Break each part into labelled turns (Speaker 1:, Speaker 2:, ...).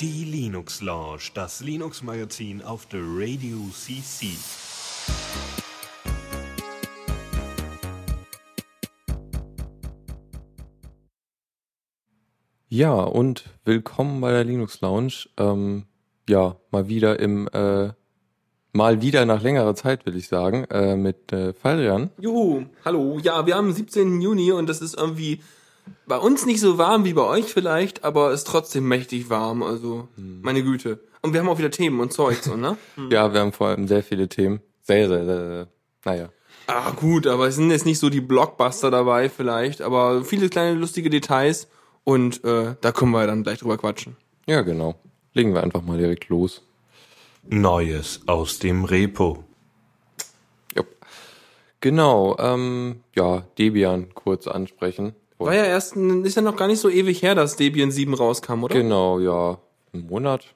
Speaker 1: Die Linux Lounge, das Linux Magazin auf der Radio CC.
Speaker 2: Ja, und willkommen bei der Linux Lounge. Ähm, ja, mal wieder im, äh, mal wieder nach längerer Zeit, will ich sagen, äh, mit äh, Faldrian.
Speaker 3: Juhu, hallo. Ja, wir haben 17. Juni und das ist irgendwie bei uns nicht so warm wie bei euch vielleicht, aber ist trotzdem mächtig warm, also meine Güte. Und wir haben auch wieder Themen und Zeugs, und, ne?
Speaker 2: Ja, wir haben vor allem sehr viele Themen. Sehr, sehr, sehr, sehr. Naja.
Speaker 3: Ah, gut, aber es sind jetzt nicht so die Blockbuster dabei vielleicht, aber viele kleine lustige Details und äh, da können wir dann gleich drüber quatschen.
Speaker 2: Ja, genau. Legen wir einfach mal direkt los.
Speaker 1: Neues aus dem Repo.
Speaker 2: Genau, ähm, ja, Debian kurz ansprechen.
Speaker 3: War ja erst, ist ja noch gar nicht so ewig her, dass Debian 7 rauskam, oder?
Speaker 2: Genau, ja, ein Monat.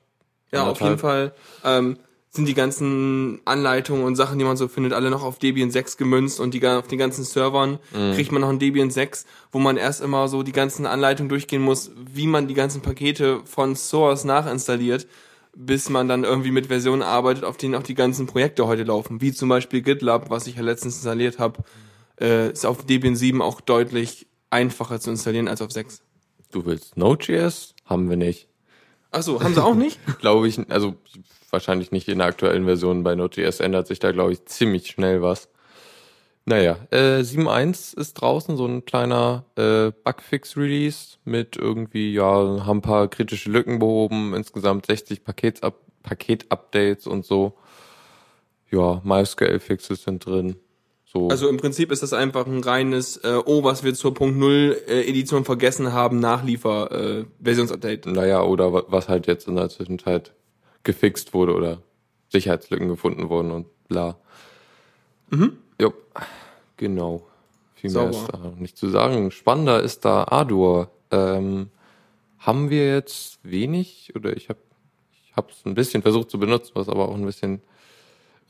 Speaker 3: Ja, auf jeden Fall ähm, sind die ganzen Anleitungen und Sachen, die man so findet, alle noch auf Debian 6 gemünzt und die auf den ganzen Servern kriegt man noch ein Debian 6, wo man erst immer so die ganzen Anleitungen durchgehen muss, wie man die ganzen Pakete von Source nachinstalliert, bis man dann irgendwie mit Versionen arbeitet, auf denen auch die ganzen Projekte heute laufen, wie zum Beispiel GitLab, was ich ja letztens installiert habe, äh, ist auf Debian 7 auch deutlich einfacher zu installieren als auf 6.
Speaker 2: Du willst Node.js? Haben wir nicht.
Speaker 3: Ach so, haben sie auch nicht?
Speaker 2: Glaube ich, also wahrscheinlich nicht in der aktuellen Version. Bei Node.js ändert sich da, glaube ich, ziemlich schnell was. Naja, äh, 7.1 ist draußen, so ein kleiner äh, Bugfix-Release mit irgendwie, ja, haben ein paar kritische Lücken behoben, insgesamt 60 Paketsab Paket-Updates und so. Ja, MySQL-Fixes sind drin. So.
Speaker 3: Also im Prinzip ist das einfach ein reines, äh, oh, was wir zur Punkt Null äh, Edition vergessen haben, Nachliefer äh, Versionsupdate.
Speaker 2: Naja, oder wa- was halt jetzt in der Zwischenzeit gefixt wurde oder Sicherheitslücken gefunden wurden und bla. Mhm. Jupp, genau. Viel mehr
Speaker 3: Sauber.
Speaker 2: ist da noch nicht zu sagen. Spannender ist da Ardour. Ähm, haben wir jetzt wenig oder ich habe ich habe es ein bisschen versucht zu benutzen, was aber auch ein bisschen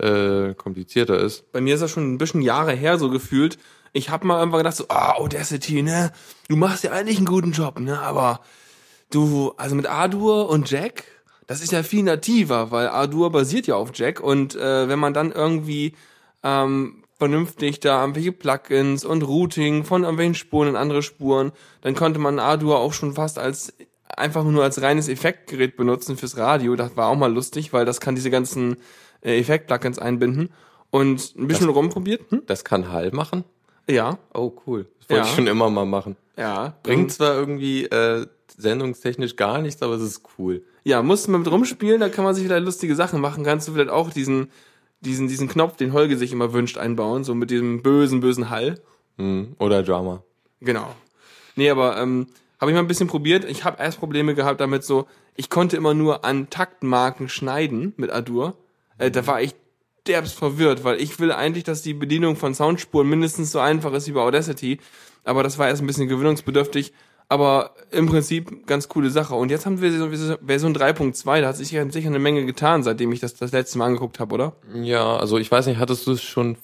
Speaker 2: äh, komplizierter ist.
Speaker 3: Bei mir ist das schon ein bisschen Jahre her so gefühlt. Ich habe mal irgendwann gedacht so, ah, Audacity, ne, du machst ja eigentlich einen guten Job, ne, aber du, also mit Ardour und Jack, das ist ja viel nativer, weil Ardour basiert ja auf Jack und äh, wenn man dann irgendwie ähm, vernünftig da irgendwelche Plugins und Routing von irgendwelchen Spuren in andere Spuren, dann konnte man Ardour auch schon fast als einfach nur als reines Effektgerät benutzen fürs Radio. Das war auch mal lustig, weil das kann diese ganzen äh, Effekt-Plugins einbinden. Und ein bisschen rumprobiert. Hm?
Speaker 2: Das kann Hall machen.
Speaker 3: Ja,
Speaker 2: Oh, cool. Das wollte
Speaker 3: Ja.
Speaker 2: ich schon immer mal machen.
Speaker 3: ja.
Speaker 2: Bringt zwar irgendwie äh, sendungstechnisch gar nichts, aber es ist cool.
Speaker 3: Ja, musst du mal mit rumspielen, da kann man sich vielleicht lustige Sachen machen. Kannst du vielleicht auch diesen, diesen, diesen Knopf, den Holger sich immer wünscht, einbauen, so mit diesem bösen, bösen Hall.
Speaker 2: Hm. Oder Drama.
Speaker 3: Genau. Nee, aber ähm, habe ich mal ein bisschen probiert. Ich habe erst Probleme gehabt damit so, ich konnte immer nur an Taktmarken schneiden mit Adur. Äh, da war ich derbst verwirrt, weil ich will eigentlich, dass die Bedienung von Soundspuren mindestens so einfach ist wie bei Audacity. Aber das war erst ein bisschen gewöhnungsbedürftig. Aber im Prinzip ganz coole Sache. Und jetzt haben wir so- so Version 3.2, da hat sich ja sicher eine Menge getan, seitdem ich das das letzte Mal angeguckt habe, oder?
Speaker 2: Ja, also ich weiß nicht, hattest du es schon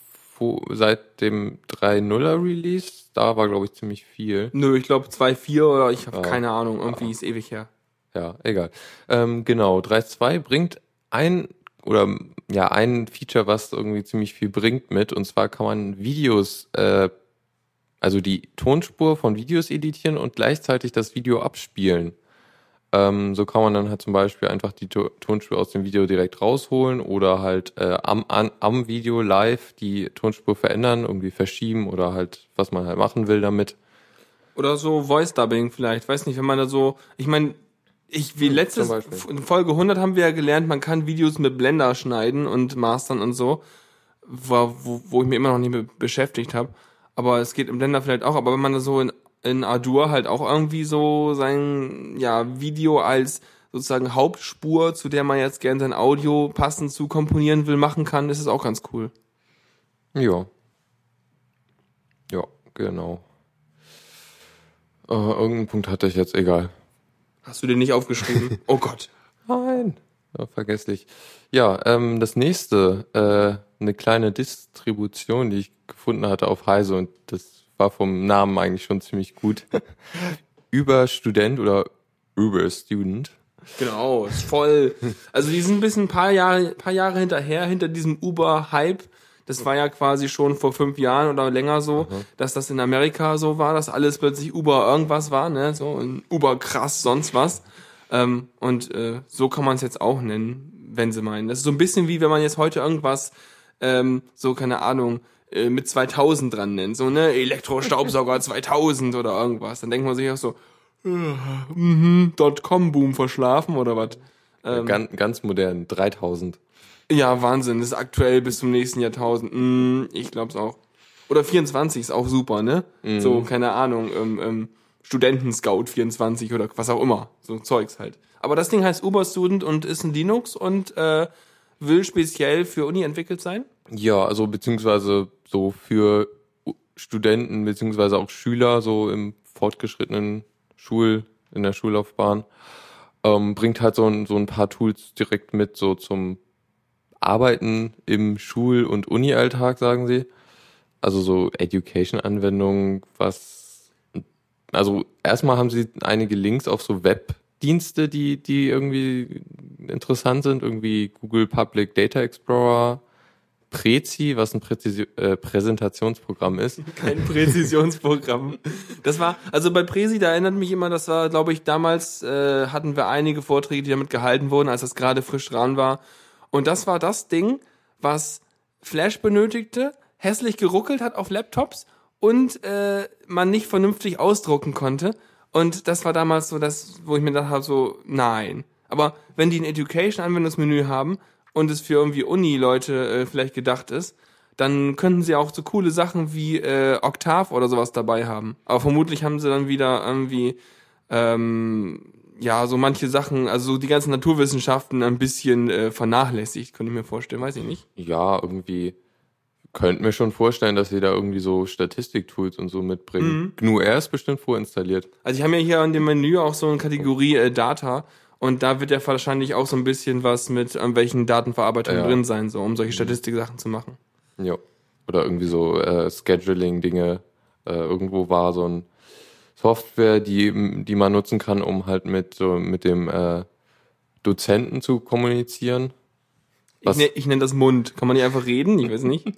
Speaker 2: seit dem 3.0er Release? Da war, glaube ich, ziemlich viel.
Speaker 3: Nö, ich glaube 2.4 oder ich habe
Speaker 2: Ah.
Speaker 3: keine Ahnung, irgendwie ist ewig her.
Speaker 2: Ja, egal. Ähm, genau, 3.2 bringt ein oder ja ein Feature, was irgendwie ziemlich viel bringt mit. Und zwar kann man Videos, äh, also die Tonspur von Videos editieren und gleichzeitig das Video abspielen. Ähm, so kann man dann halt zum Beispiel einfach die To- Tonspur aus dem Video direkt rausholen oder halt äh, am, an, am Video live die Tonspur verändern, irgendwie verschieben oder halt, was man halt machen will damit.
Speaker 3: Oder so Voice Dubbing vielleicht, weiß nicht, wenn man da so, ich meine, ich wie letztes
Speaker 2: zum Beispiel.
Speaker 3: in Folge 100 haben wir ja gelernt, man kann Videos mit Blender schneiden und mastern und so, wo, wo, wo ich mich immer noch nicht mit beschäftigt habe, aber es geht im Blender vielleicht auch, aber wenn man da so in in Ardour halt auch irgendwie so sein ja Video als sozusagen Hauptspur, zu der man jetzt gerne sein Audio passend zu komponieren will, machen kann, ist es auch ganz cool.
Speaker 2: Ja. Ja, genau. Äh, irgendeinen Punkt hatte ich jetzt, egal.
Speaker 3: Hast du den nicht aufgeschrieben? oh Gott.
Speaker 2: Nein. Ja, vergesslich. Ja, ähm, das nächste, äh, eine kleine Distribution, die ich gefunden hatte auf Heise und das war vom Namen eigentlich schon ziemlich gut. Überstudent oder Überstudent.
Speaker 3: Genau, ist voll. Also die sind ein bisschen ein paar Jahre, paar Jahre hinterher, hinter diesem Uber-Hype. Das war ja quasi schon vor fünf Jahren oder länger so, dass das in Amerika so war, dass alles plötzlich Uber irgendwas war, ne? So ein Uber krass, sonst was. Ähm, und äh, so kann man es jetzt auch nennen, wenn sie meinen. Das ist so ein bisschen wie wenn man jetzt heute irgendwas, ähm, so keine Ahnung, äh, mit 2000 dran nennt, so ne Elektrostaubsauger 2000 oder irgendwas. Dann denkt man sich auch so, äh, mhm, Dotcom-Boom verschlafen oder was? Ähm,
Speaker 2: ganz, ganz modern, 3000.
Speaker 3: ja, Wahnsinn. Das ist aktuell bis zum nächsten Jahrtausend. Mm, ich glaub's auch. Oder 24 ist auch super, ne? So, keine Ahnung, ähm, ähm, Studentenscout 24 oder was auch immer. So Zeugs halt. Aber das Ding heißt Uber-Student und ist ein Linux und äh, will speziell für Uni entwickelt sein.
Speaker 2: Ja, also beziehungsweise so für Studenten beziehungsweise auch Schüler so im fortgeschrittenen Schul, in der Schullaufbahn, ähm, bringt halt so ein, so ein paar Tools direkt mit, so zum Arbeiten im Schul- und Uni-Alltag, sagen sie. Also so Education-Anwendungen, was, also erstmal haben sie einige Links auf so Webdienste, die, die irgendwie interessant sind, irgendwie Google Public Data Explorer, Prezi, was ein Präzisi äh, Präsentationsprogramm ist.
Speaker 3: Kein Präzisionsprogramm. Das war, also bei Präsi, da erinnert mich immer, das war, glaube ich, damals äh, hatten wir einige Vorträge, die damit gehalten wurden, als das gerade frisch dran war. Und das war das Ding, was Flash benötigte, hässlich geruckelt hat auf Laptops und äh, man nicht vernünftig ausdrucken konnte. Und das war damals so das, wo ich mir gedacht habe, so, nein. Aber wenn die ein Education-Anwendungsmenü haben und es für irgendwie Uni-Leute äh, vielleicht gedacht ist, dann könnten sie auch so coole Sachen wie äh, Octave oder sowas dabei haben. Aber vermutlich haben sie dann wieder irgendwie ähm, ja so manche Sachen, also so die ganzen Naturwissenschaften ein bisschen äh, vernachlässigt, könnte ich mir vorstellen, weiß ich nicht.
Speaker 2: Ja, irgendwie könnte mir schon vorstellen, dass sie da irgendwie so Statistiktools und so mitbringen. GNU-R ist bestimmt vorinstalliert.
Speaker 3: Also ich habe ja hier in dem Menü auch so eine Kategorie äh, Data und da wird ja wahrscheinlich auch so ein bisschen was mit an welchen Datenverarbeitungen
Speaker 2: Ja.
Speaker 3: drin sein, so um solche Statistiksachen zu machen.
Speaker 2: Ja. Oder irgendwie so äh, Scheduling-Dinge. Äh, irgendwo war so ein Software, die, die man nutzen kann, um halt mit so mit dem äh, Dozenten zu kommunizieren.
Speaker 3: Ich,
Speaker 2: Was-
Speaker 3: ne, ich nenne das Mund. Kann man nicht einfach reden? Ich weiß nicht.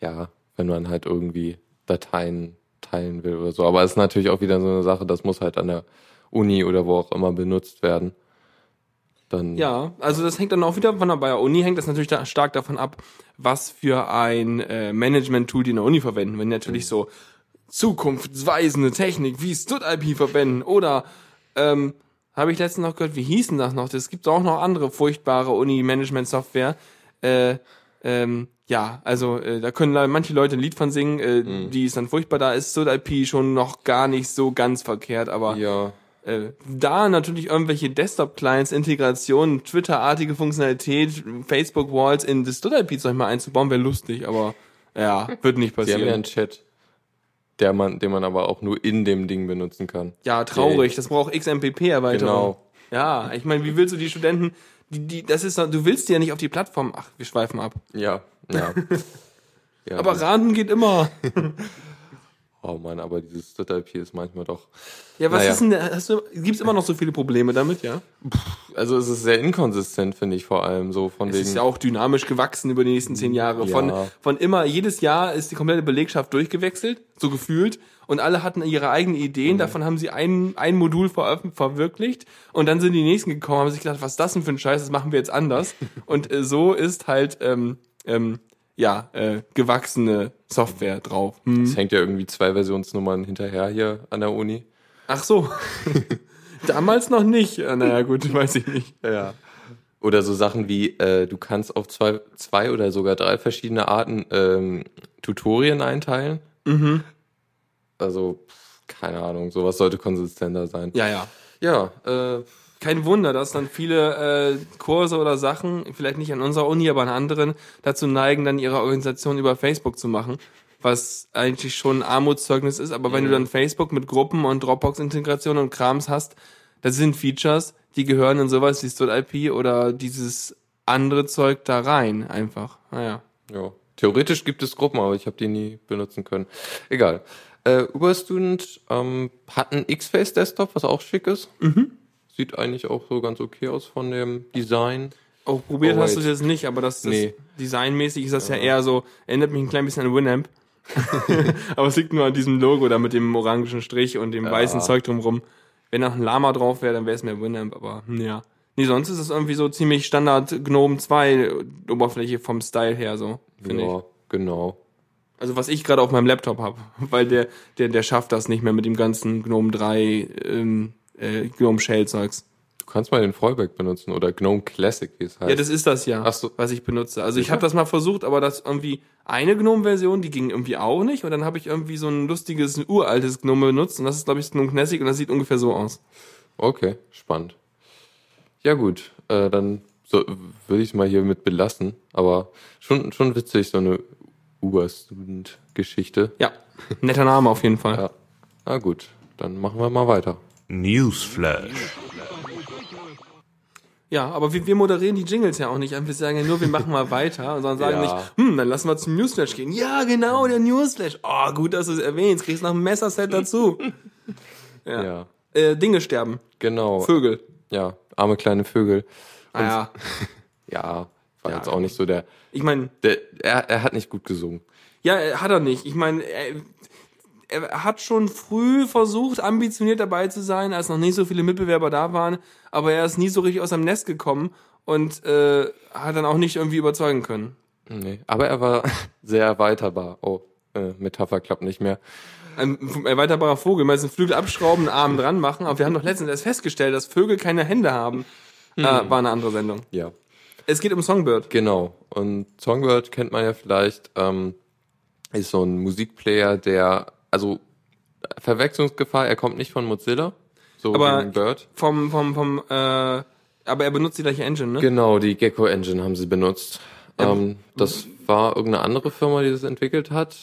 Speaker 2: Ja, wenn man halt irgendwie Dateien teilen will oder so. Aber es ist natürlich auch wieder so eine Sache, das muss halt an der Uni oder wo auch immer benutzt werden. Dann
Speaker 3: Ja, also das hängt dann auch wieder von der Bayer Uni, hängt das natürlich da stark davon ab, was für ein äh, Management-Tool die in der Uni verwenden. Wenn natürlich so zukunftsweisende Technik wie StudIP verwenden oder ähm, habe ich letztens noch gehört, wie hießen das noch? Es gibt auch noch andere furchtbare Uni-Management-Software. Äh, ähm, ja, also äh, da können manche Leute ein Lied von singen, äh, die ist dann furchtbar. Da ist StudIP schon noch gar nicht so ganz verkehrt, aber
Speaker 2: ja,
Speaker 3: äh, da natürlich irgendwelche Desktop-Clients, Integration, Twitter-artige Funktionalität, Facebook-Walls in das StudIP-Zeug mal einzubauen, wäre lustig, aber ja, wird nicht
Speaker 2: sie haben ja
Speaker 3: passieren.
Speaker 2: einen Chat, der man, den man aber auch nur in dem Ding benutzen kann.
Speaker 3: Ja, traurig, das braucht XMPP-Erweiterung.
Speaker 2: Genau.
Speaker 3: Ja, ich meine, wie willst du die Studenten, die, die, das ist, du willst die ja nicht auf die Plattform, ach, wir schweifen ab.
Speaker 2: Ja, ja. ja
Speaker 3: Aber Raten geht immer.
Speaker 2: oh Mann, aber dieses StudIP ist manchmal doch.
Speaker 3: Ja, was
Speaker 2: Naja.
Speaker 3: ist denn, hast du, gibt's immer noch so viele Probleme damit, ja?
Speaker 2: Also es ist sehr inkonsistent, finde ich vor allem so von
Speaker 3: Es
Speaker 2: wegen.
Speaker 3: ist ja auch dynamisch gewachsen über die nächsten zehn Jahre. Von,
Speaker 2: Ja.
Speaker 3: von immer, jedes Jahr ist die komplette Belegschaft durchgewechselt, so gefühlt. Und alle hatten ihre eigenen
Speaker 2: Mhm.
Speaker 3: Ideen. Davon haben sie ein, ein Modul veröffent- verwirklicht. Und dann sind die nächsten gekommen, haben sich gedacht, was ist das denn für ein Scheiß, das machen wir jetzt anders. und äh, so ist halt, ähm, ähm, ja, äh, gewachsene Software drauf. Hm.
Speaker 2: es hängt ja irgendwie zwei Versionsnummern hinterher hier an der Uni.
Speaker 3: Ach so. Damals noch nicht. Äh, Naja, gut, weiß ich nicht.
Speaker 2: Ja. Oder so Sachen wie, äh, du kannst auf zwei, zwei oder sogar drei verschiedene Arten ähm, Tutorien einteilen.
Speaker 3: Mhm.
Speaker 2: Also, keine Ahnung, sowas sollte konsistenter sein.
Speaker 3: Ja, ja.
Speaker 2: Ja, äh,
Speaker 3: Kein Wunder, dass dann viele äh, Kurse oder Sachen, vielleicht nicht an unserer Uni, aber an anderen, dazu neigen, dann ihre Organisation über Facebook zu machen. Was eigentlich schon ein Armutszeugnis ist, aber wenn du dann Facebook mit Gruppen und Dropbox-Integration und Krams hast, das sind Features, die gehören in sowas wie StudIP oder dieses andere Zeug da rein, einfach. Naja.
Speaker 2: ja. Theoretisch gibt es Gruppen, aber ich habe die nie benutzen können. Egal. Äh, Überstudent ähm, hat einen X-Face Desktop, was auch schick ist. Sieht eigentlich auch so ganz okay aus von dem Design.
Speaker 3: Auch probiert
Speaker 2: Oh,
Speaker 3: hast du es jetzt nicht, aber das, das
Speaker 2: Nee.
Speaker 3: designmäßig ist das ja. eher so, erinnert mich ein klein bisschen an Winamp. aber es liegt nur an diesem Logo da mit dem orangen Strich und dem weißen Zeug drumrum. Wenn noch ein Lama drauf wäre, dann wäre es mehr Winamp, aber ja. Nee, sonst ist es irgendwie so ziemlich Standard Gnome 2 Oberfläche vom Style her so, finde ich.
Speaker 2: Ja, genau.
Speaker 3: Also was ich gerade auf meinem Laptop habe, weil der, der, der schafft das nicht mehr mit dem ganzen Gnome 3 ähm, äh, Gnome Shell Zeugs.
Speaker 2: Du kannst mal den Fallback benutzen oder GNOME Classic, wie es heißt.
Speaker 3: Ja, das ist das ja,
Speaker 2: Ach so.
Speaker 3: was ich benutze. Also ich habe das mal versucht, aber das irgendwie eine Gnome-Version, die ging irgendwie auch nicht. Und dann habe ich irgendwie so ein lustiges, uraltes Gnome benutzt. Und das ist, glaube ich, Gnome Classic und das sieht ungefähr so aus.
Speaker 2: Okay, spannend. Ja gut, äh, dann so, würde ich es mal hier mit belassen. Aber schon, schon witzig, so eine Uber-Student-Geschichte.
Speaker 3: Ja, netter Name auf jeden Fall.
Speaker 2: Ja. Na gut, dann machen wir mal weiter.
Speaker 1: Newsflash.
Speaker 3: Ja, aber wir, wir moderieren die Jingles ja auch nicht. Wir sagen ja nur, wir machen mal weiter. Und dann sagen
Speaker 2: Ja.
Speaker 3: nicht, hm, dann lassen wir zum Newsflash gehen. Ja, genau, der Newsflash. Oh, gut, dass du es erwähnst. Kriegst noch ein Messerset dazu.
Speaker 2: Ja,
Speaker 3: Ja. Äh, Dinge sterben.
Speaker 2: genau.
Speaker 3: Vögel.
Speaker 2: ja, arme kleine Vögel.
Speaker 3: Ah, ja.
Speaker 2: Ja, war
Speaker 3: Ja.
Speaker 2: jetzt auch nicht so der,
Speaker 3: Ich meine,
Speaker 2: er, er hat nicht gut gesungen.
Speaker 3: Ja, hat er nicht. Ich meine, er, hat schon früh versucht, ambitioniert dabei zu sein, als noch nicht so viele Mitbewerber da waren, aber er ist nie so richtig aus seinem Nest gekommen und äh, hat dann auch nicht irgendwie überzeugen können.
Speaker 2: Nee, aber er war sehr erweiterbar. Oh, äh, Metapher klappt nicht mehr.
Speaker 3: Ein erweiterbarer Vogel, meinst du, Flügel abschrauben, einen Arm dran machen, aber wir haben doch letztens erst festgestellt, dass Vögel keine Hände haben. Äh, war eine andere Sendung.
Speaker 2: Ja,
Speaker 3: Es geht um Songbird.
Speaker 2: genau. Und Songbird kennt man ja vielleicht, ähm, ist so ein Musikplayer, der, also Verwechslungsgefahr, er kommt nicht von Mozilla, so
Speaker 3: Aber-
Speaker 2: wie Bird.
Speaker 3: Vom, vom, vom, äh, aber er benutzt die gleiche Engine, ne?
Speaker 2: Genau, die Gecko Engine haben sie benutzt. Ähm, das war irgendeine andere Firma, die das entwickelt hat.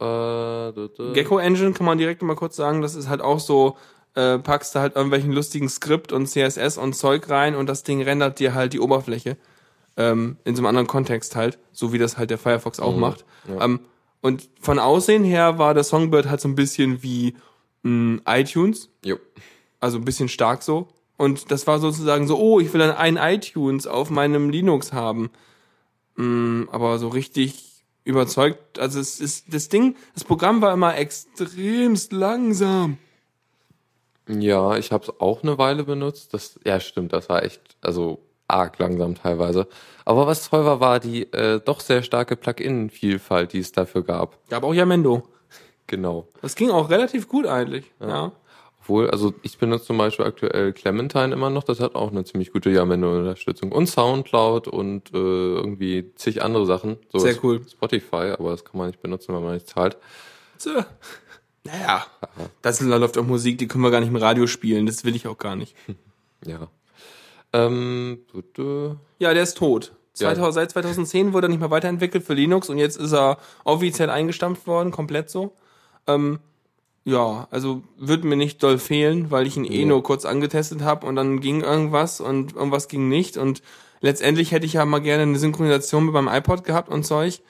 Speaker 2: Äh.
Speaker 3: Gecko Engine kann man direkt mal kurz sagen, das ist halt auch so, äh, packst da halt irgendwelchen lustigen Skript und CSS und Zeug rein und das Ding rendert dir halt die Oberfläche. Ähm, in so einem anderen Kontext halt, so wie das halt der Firefox auch macht. Ähm, und von Aussehen her war der Songbird halt so ein bisschen wie mh, iTunes,
Speaker 2: Jo.
Speaker 3: also ein bisschen stark so. Und das war sozusagen so, oh, ich will dann ein iTunes auf meinem Linux haben. Mm, aber so richtig überzeugt, also es ist, das Ding, das Programm war immer extremst langsam.
Speaker 2: Ja, ich habe es auch eine Weile benutzt. Das, ja, stimmt, das war echt, also arg langsam teilweise. Aber was toll war, war die äh, doch sehr starke Plugin-Vielfalt, die es dafür gab.
Speaker 3: Gab auch Yamendo.
Speaker 2: Genau.
Speaker 3: Das ging auch relativ gut eigentlich. Ja.
Speaker 2: Obwohl, also ich benutze zum Beispiel aktuell Clementine immer noch, das hat auch eine ziemlich gute Yamendo-Unterstützung. Und Soundcloud und äh, irgendwie zig andere Sachen. So
Speaker 3: Sehr cool.
Speaker 2: Spotify, aber das kann man nicht benutzen, wenn man nicht zahlt.
Speaker 3: So. Naja, das läuft auch Musik, die können wir gar nicht im Radio spielen, das will ich auch gar nicht.
Speaker 2: Ja. Ähm, du.
Speaker 3: Ja, der ist tot.
Speaker 2: Ja.
Speaker 3: 2000, Seit 2010 wurde er nicht mehr weiterentwickelt für Linux und jetzt ist er offiziell eingestampft worden, komplett so. Ähm, ja, also wird mir nicht doll fehlen, weil ich ihn eh nur kurz angetestet habe und dann ging irgendwas und irgendwas ging nicht und letztendlich hätte ich ja mal gerne eine Synchronisation mit meinem iPod gehabt und Zeug.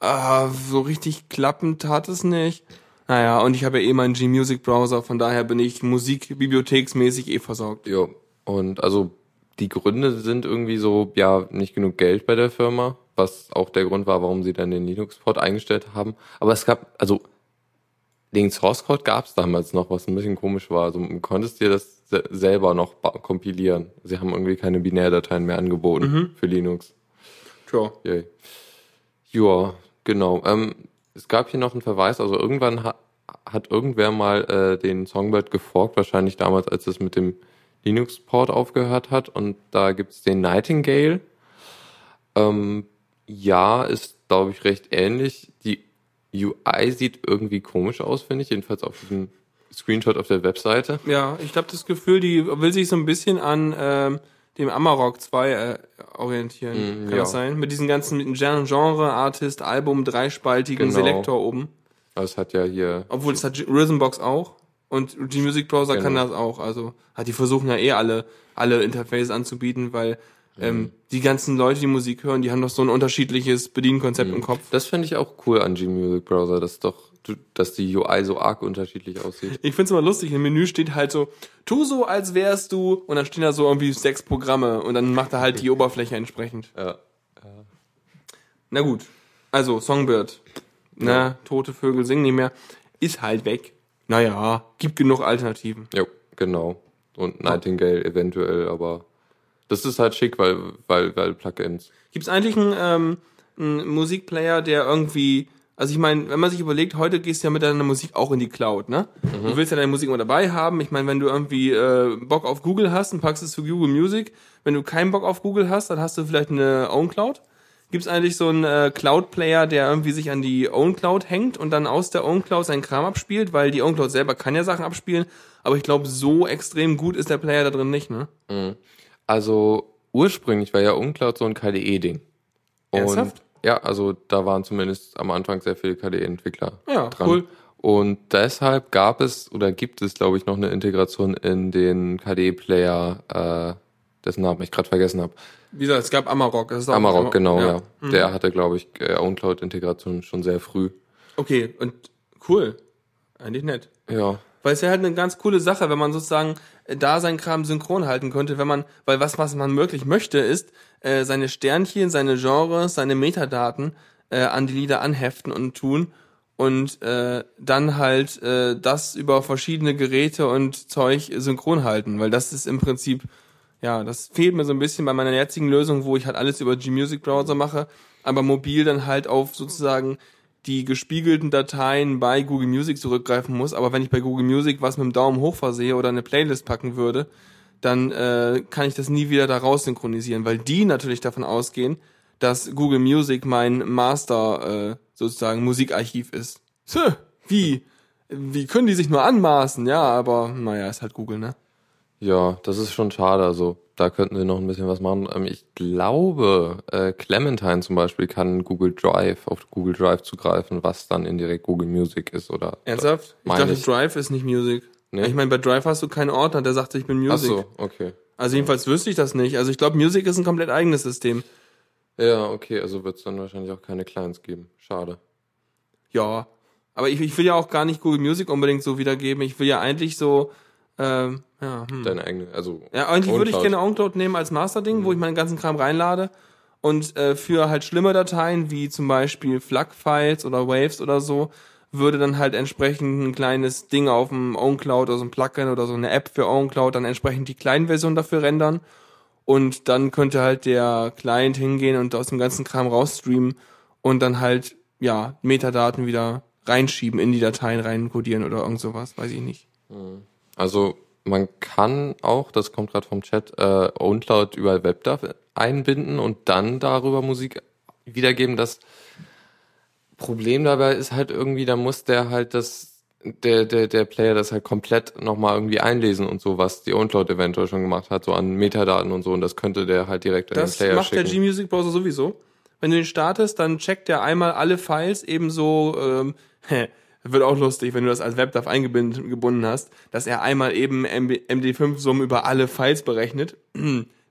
Speaker 3: Ah, so richtig klappend tat es nicht. Naja, und ich habe ja eh meinen G-Music-Browser, von daher bin ich musikbibliotheksmäßig eh versorgt.
Speaker 2: Ja. Und also die Gründe sind irgendwie so, ja, nicht genug Geld bei der Firma, was auch der Grund war, warum sie dann den Linux-Port eingestellt haben. Aber es gab, also den Source Code gab es damals noch, was ein bisschen komisch war. Also du konntest dir das se- selber noch kompilieren. Sie haben irgendwie keine Binärdateien mehr angeboten für Linux.
Speaker 3: Tja.
Speaker 2: Yay. Ja, genau. Ähm, es gab hier noch einen Verweis, also irgendwann ha hat irgendwer mal äh, den Songbird geforkt, wahrscheinlich damals, als es mit dem Linux-Port aufgehört hat. Und da gibt's den Nightingale. Ähm, ja, ist, glaube ich, recht ähnlich. Die UI sieht irgendwie komisch aus, finde ich, jedenfalls auf diesem Screenshot auf der Webseite.
Speaker 3: Ja, ich habe das Gefühl, die will sich so ein bisschen an ähm, dem Amarok 2 äh, orientieren.
Speaker 2: Mm,
Speaker 3: Kann
Speaker 2: ja.
Speaker 3: das sein? Mit diesen ganzen mit Genre, Artist, Album, dreispaltigen
Speaker 2: Genau.
Speaker 3: Selektor oben.
Speaker 2: Es hat ja hier
Speaker 3: Obwohl es hat Rhythmbox auch. Und die Music Browser kann
Speaker 2: Genau.
Speaker 3: das auch. Also hat die versuchen ja eh alle, alle Interfaces anzubieten, weil
Speaker 2: Mhm.
Speaker 3: ähm, die ganzen Leute, die Musik hören, die haben doch so ein unterschiedliches Bedienkonzept
Speaker 2: Mhm.
Speaker 3: im Kopf.
Speaker 2: Das finde ich auch cool an G-Music Browser, dass doch dass die UI so arg unterschiedlich aussieht.
Speaker 3: Ich find's immer lustig, im Menü steht halt so, tu so, als wärst du, und dann stehen da so irgendwie sechs Programme und dann macht er halt die Oberfläche entsprechend.
Speaker 2: Ja.
Speaker 3: Na gut, also Songbird, na, tote Vögel singen nicht mehr, ist halt weg. Naja, gibt genug Alternativen.
Speaker 2: Jo, genau. Und Nightingale eventuell, aber das ist halt schick, weil, weil, weil Plugins.
Speaker 3: Gibt's eigentlich einen, ähm, einen Musikplayer, der irgendwie, also ich meine, wenn man sich überlegt, heute gehst du ja mit deiner Musik auch in die Cloud, ne? Du willst ja deine Musik immer dabei haben. Ich meine, wenn du irgendwie äh, Bock auf Google hast, dann packst du es zu Google Music. Wenn du keinen Bock auf Google hast, dann hast du vielleicht eine Own Cloud. Gibt's eigentlich so einen äh, Cloud-Player, der irgendwie sich an die Own Cloud hängt und dann aus der Own Cloud seinen Kram abspielt, weil die Own Cloud selber kann ja Sachen abspielen, aber ich glaube, so extrem gut ist der Player da drin nicht, ne?
Speaker 2: Also ursprünglich war ja Uncloud so ein KDE-Ding.
Speaker 3: Ernsthaft?
Speaker 2: Ja, also da waren zumindest am Anfang sehr viele KDE-Entwickler
Speaker 3: Ja,
Speaker 2: dran.
Speaker 3: cool.
Speaker 2: Und deshalb gab es oder gibt es, glaube ich, noch eine Integration in den KDE-Player, äh, dessen Namen ich gerade vergessen habe.
Speaker 3: Wie gesagt, es gab Amarok. Das ist auch
Speaker 2: Amarok, genau, ja.
Speaker 3: Mhm.
Speaker 2: Der hatte, glaube ich, äh, OwnCloud-Integration schon sehr früh.
Speaker 3: Okay, und cool. Eigentlich nett.
Speaker 2: Ja,
Speaker 3: Weil es wäre halt eine ganz coole Sache, wenn man sozusagen äh, da seinen Kram synchron halten könnte, wenn man, weil was, was man wirklich möchte, ist, äh, seine Sternchen, seine Genres, seine Metadaten äh, an die Lieder anheften und tun und äh, dann halt äh, das über verschiedene Geräte und Zeug synchron halten, weil das ist im Prinzip, ja, das fehlt mir so ein bisschen bei meiner jetzigen Lösung, wo ich halt alles über G-Music Browser mache, aber mobil dann halt auf sozusagen die gespiegelten Dateien bei Google Music zurückgreifen muss. Aber wenn ich bei Google Music was mit dem Daumen hoch versehe oder eine Playlist packen würde, dann äh, kann ich das nie wieder da raus synchronisieren, weil die natürlich davon ausgehen, dass Google Music mein Master äh, sozusagen Musikarchiv ist. Tö, wie? Wie können die sich nur anmaßen? Ja, aber naja, ist halt Google, ne?
Speaker 2: Ja, das ist schon schade. Also da könnten wir noch ein bisschen was machen. Ähm, ich glaube, äh, Clementine zum Beispiel kann Google Drive auf Google Drive zugreifen, was dann indirekt Google Music ist oder.
Speaker 3: Ernsthaft? Ich dachte,
Speaker 2: ich.
Speaker 3: Drive ist nicht Music.
Speaker 2: Nee?
Speaker 3: Ich meine, bei Drive hast du keinen Ordner, der sagt, ich bin
Speaker 2: Ach
Speaker 3: Music.
Speaker 2: so, okay.
Speaker 3: Also jedenfalls wüsste ich das nicht. Also ich glaube, Music ist ein komplett eigenes System.
Speaker 2: Ja, okay, also wird es dann wahrscheinlich auch keine Clients geben. Schade.
Speaker 3: Ja. Aber ich, ich will ja auch gar nicht Google Music unbedingt so wiedergeben. Ich will ja eigentlich so, ähm, ja, hm.
Speaker 2: Deine eigene, also.
Speaker 3: Ja, eigentlich würde ich gerne OwnCloud nehmen als Masterding, wo ich meinen ganzen Kram reinlade. Und äh, für halt schlimme Dateien, wie zum Beispiel FLAC-Files oder Waves oder so, würde dann halt entsprechend ein kleines Ding auf dem OwnCloud oder so ein Plugin oder so eine App für OwnCloud dann entsprechend die kleinen Version dafür rendern. Und dann könnte halt der Client hingehen und aus dem ganzen Kram rausstreamen und dann halt, ja, Metadaten wieder reinschieben, in die Dateien reinkodieren oder irgend sowas, weiß ich nicht.
Speaker 2: Also man kann auch, das kommt gerade vom Chat, äh, OwnCloud über WebDAV einbinden und dann darüber Musik wiedergeben. Das Problem dabei ist halt irgendwie, da muss der halt das, der, der, der Player das halt komplett nochmal irgendwie einlesen und so, was die OwnCloud eventuell schon gemacht hat, so an Metadaten und so, und das könnte der halt direkt in
Speaker 3: Das
Speaker 2: den Player
Speaker 3: macht
Speaker 2: schicken.
Speaker 3: der G-Music Browser sowieso. Wenn du den startest, dann checkt er einmal alle Files ebenso, ähm, wird auch lustig, wenn du das als WebDAV eingebunden gebunden hast, dass er einmal eben MB MD5-Summen über alle Files berechnet.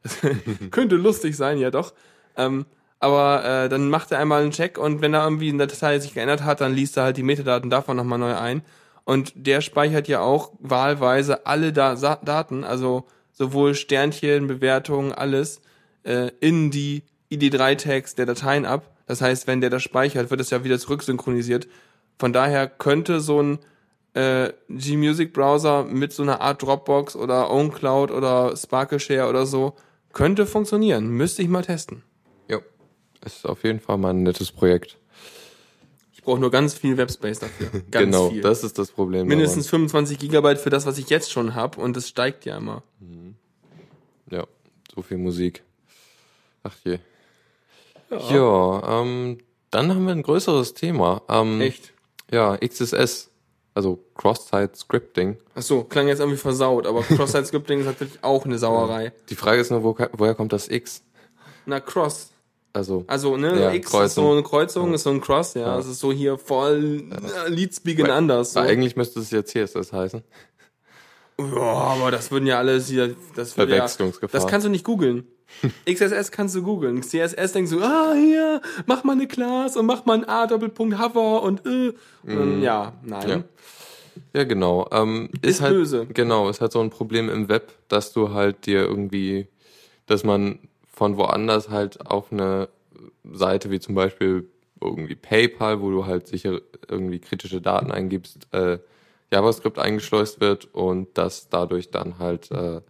Speaker 3: Könnte lustig sein, ja doch. Ähm, aber äh, dann macht er einmal einen Check und wenn da irgendwie eine Datei sich geändert hat, dann liest er halt die Metadaten davon nochmal neu ein. Und der speichert ja auch wahlweise alle da Daten, also sowohl Sternchen, Bewertungen, alles, äh, in die ID3-Tags der Dateien ab. Das heißt, wenn der das speichert, wird es ja wieder zurücksynchronisiert. Von daher könnte so ein äh, G-Music-Browser mit so einer Art Dropbox oder OwnCloud oder Sparkleshare oder so, könnte funktionieren. Müsste ich mal testen.
Speaker 2: Ja, ist auf jeden Fall mal ein nettes Projekt.
Speaker 3: Ich brauche nur ganz viel Webspace dafür. Ganz
Speaker 2: genau,
Speaker 3: viel.
Speaker 2: das ist das Problem.
Speaker 3: Mindestens 25 Gigabyte für das, was ich jetzt schon habe und das steigt ja immer.
Speaker 2: daran. Ja, so viel Musik. Ach je. Ja, ähm, dann haben wir ein größeres Thema. Ähm,
Speaker 3: Echt?
Speaker 2: Ja, XSS, also Cross-Site Scripting.
Speaker 3: Ach so, klang jetzt irgendwie versaut, aber Cross-Site-Scripting ist natürlich auch eine Sauerei.
Speaker 2: Die Frage ist nur, wo, woher kommt das X?
Speaker 3: Na, Cross.
Speaker 2: Also,
Speaker 3: Also, ne,
Speaker 2: Ja,
Speaker 3: X ist
Speaker 2: Kreuzung.
Speaker 3: so eine Kreuzung, ist so ein Cross, ja. Es ist so hier voll äh, Leadspeaken anders. So.
Speaker 2: eigentlich müsste es ja CSS heißen.
Speaker 3: Ja, aber das würden ja alles hier, das ja,
Speaker 2: Verwechslungsgefahr.
Speaker 3: das kannst du nicht googeln. XSS kannst du googeln. CSS denkst du, ah, hier, mach mal eine Class und mach mal ein A Doppelpunkt Hover und äh. Und dann, ja, nein.
Speaker 2: Ja. Ja, genau. Ähm, ist,
Speaker 3: Ist
Speaker 2: halt,
Speaker 3: böse.
Speaker 2: Genau, ist halt so ein Problem im Web, dass du halt dir irgendwie, dass man von woanders halt auf eine Seite wie zum Beispiel irgendwie PayPal, wo du halt sicher irgendwie kritische Daten eingibst, äh, JavaScript eingeschleust wird und dass dadurch dann halt äh,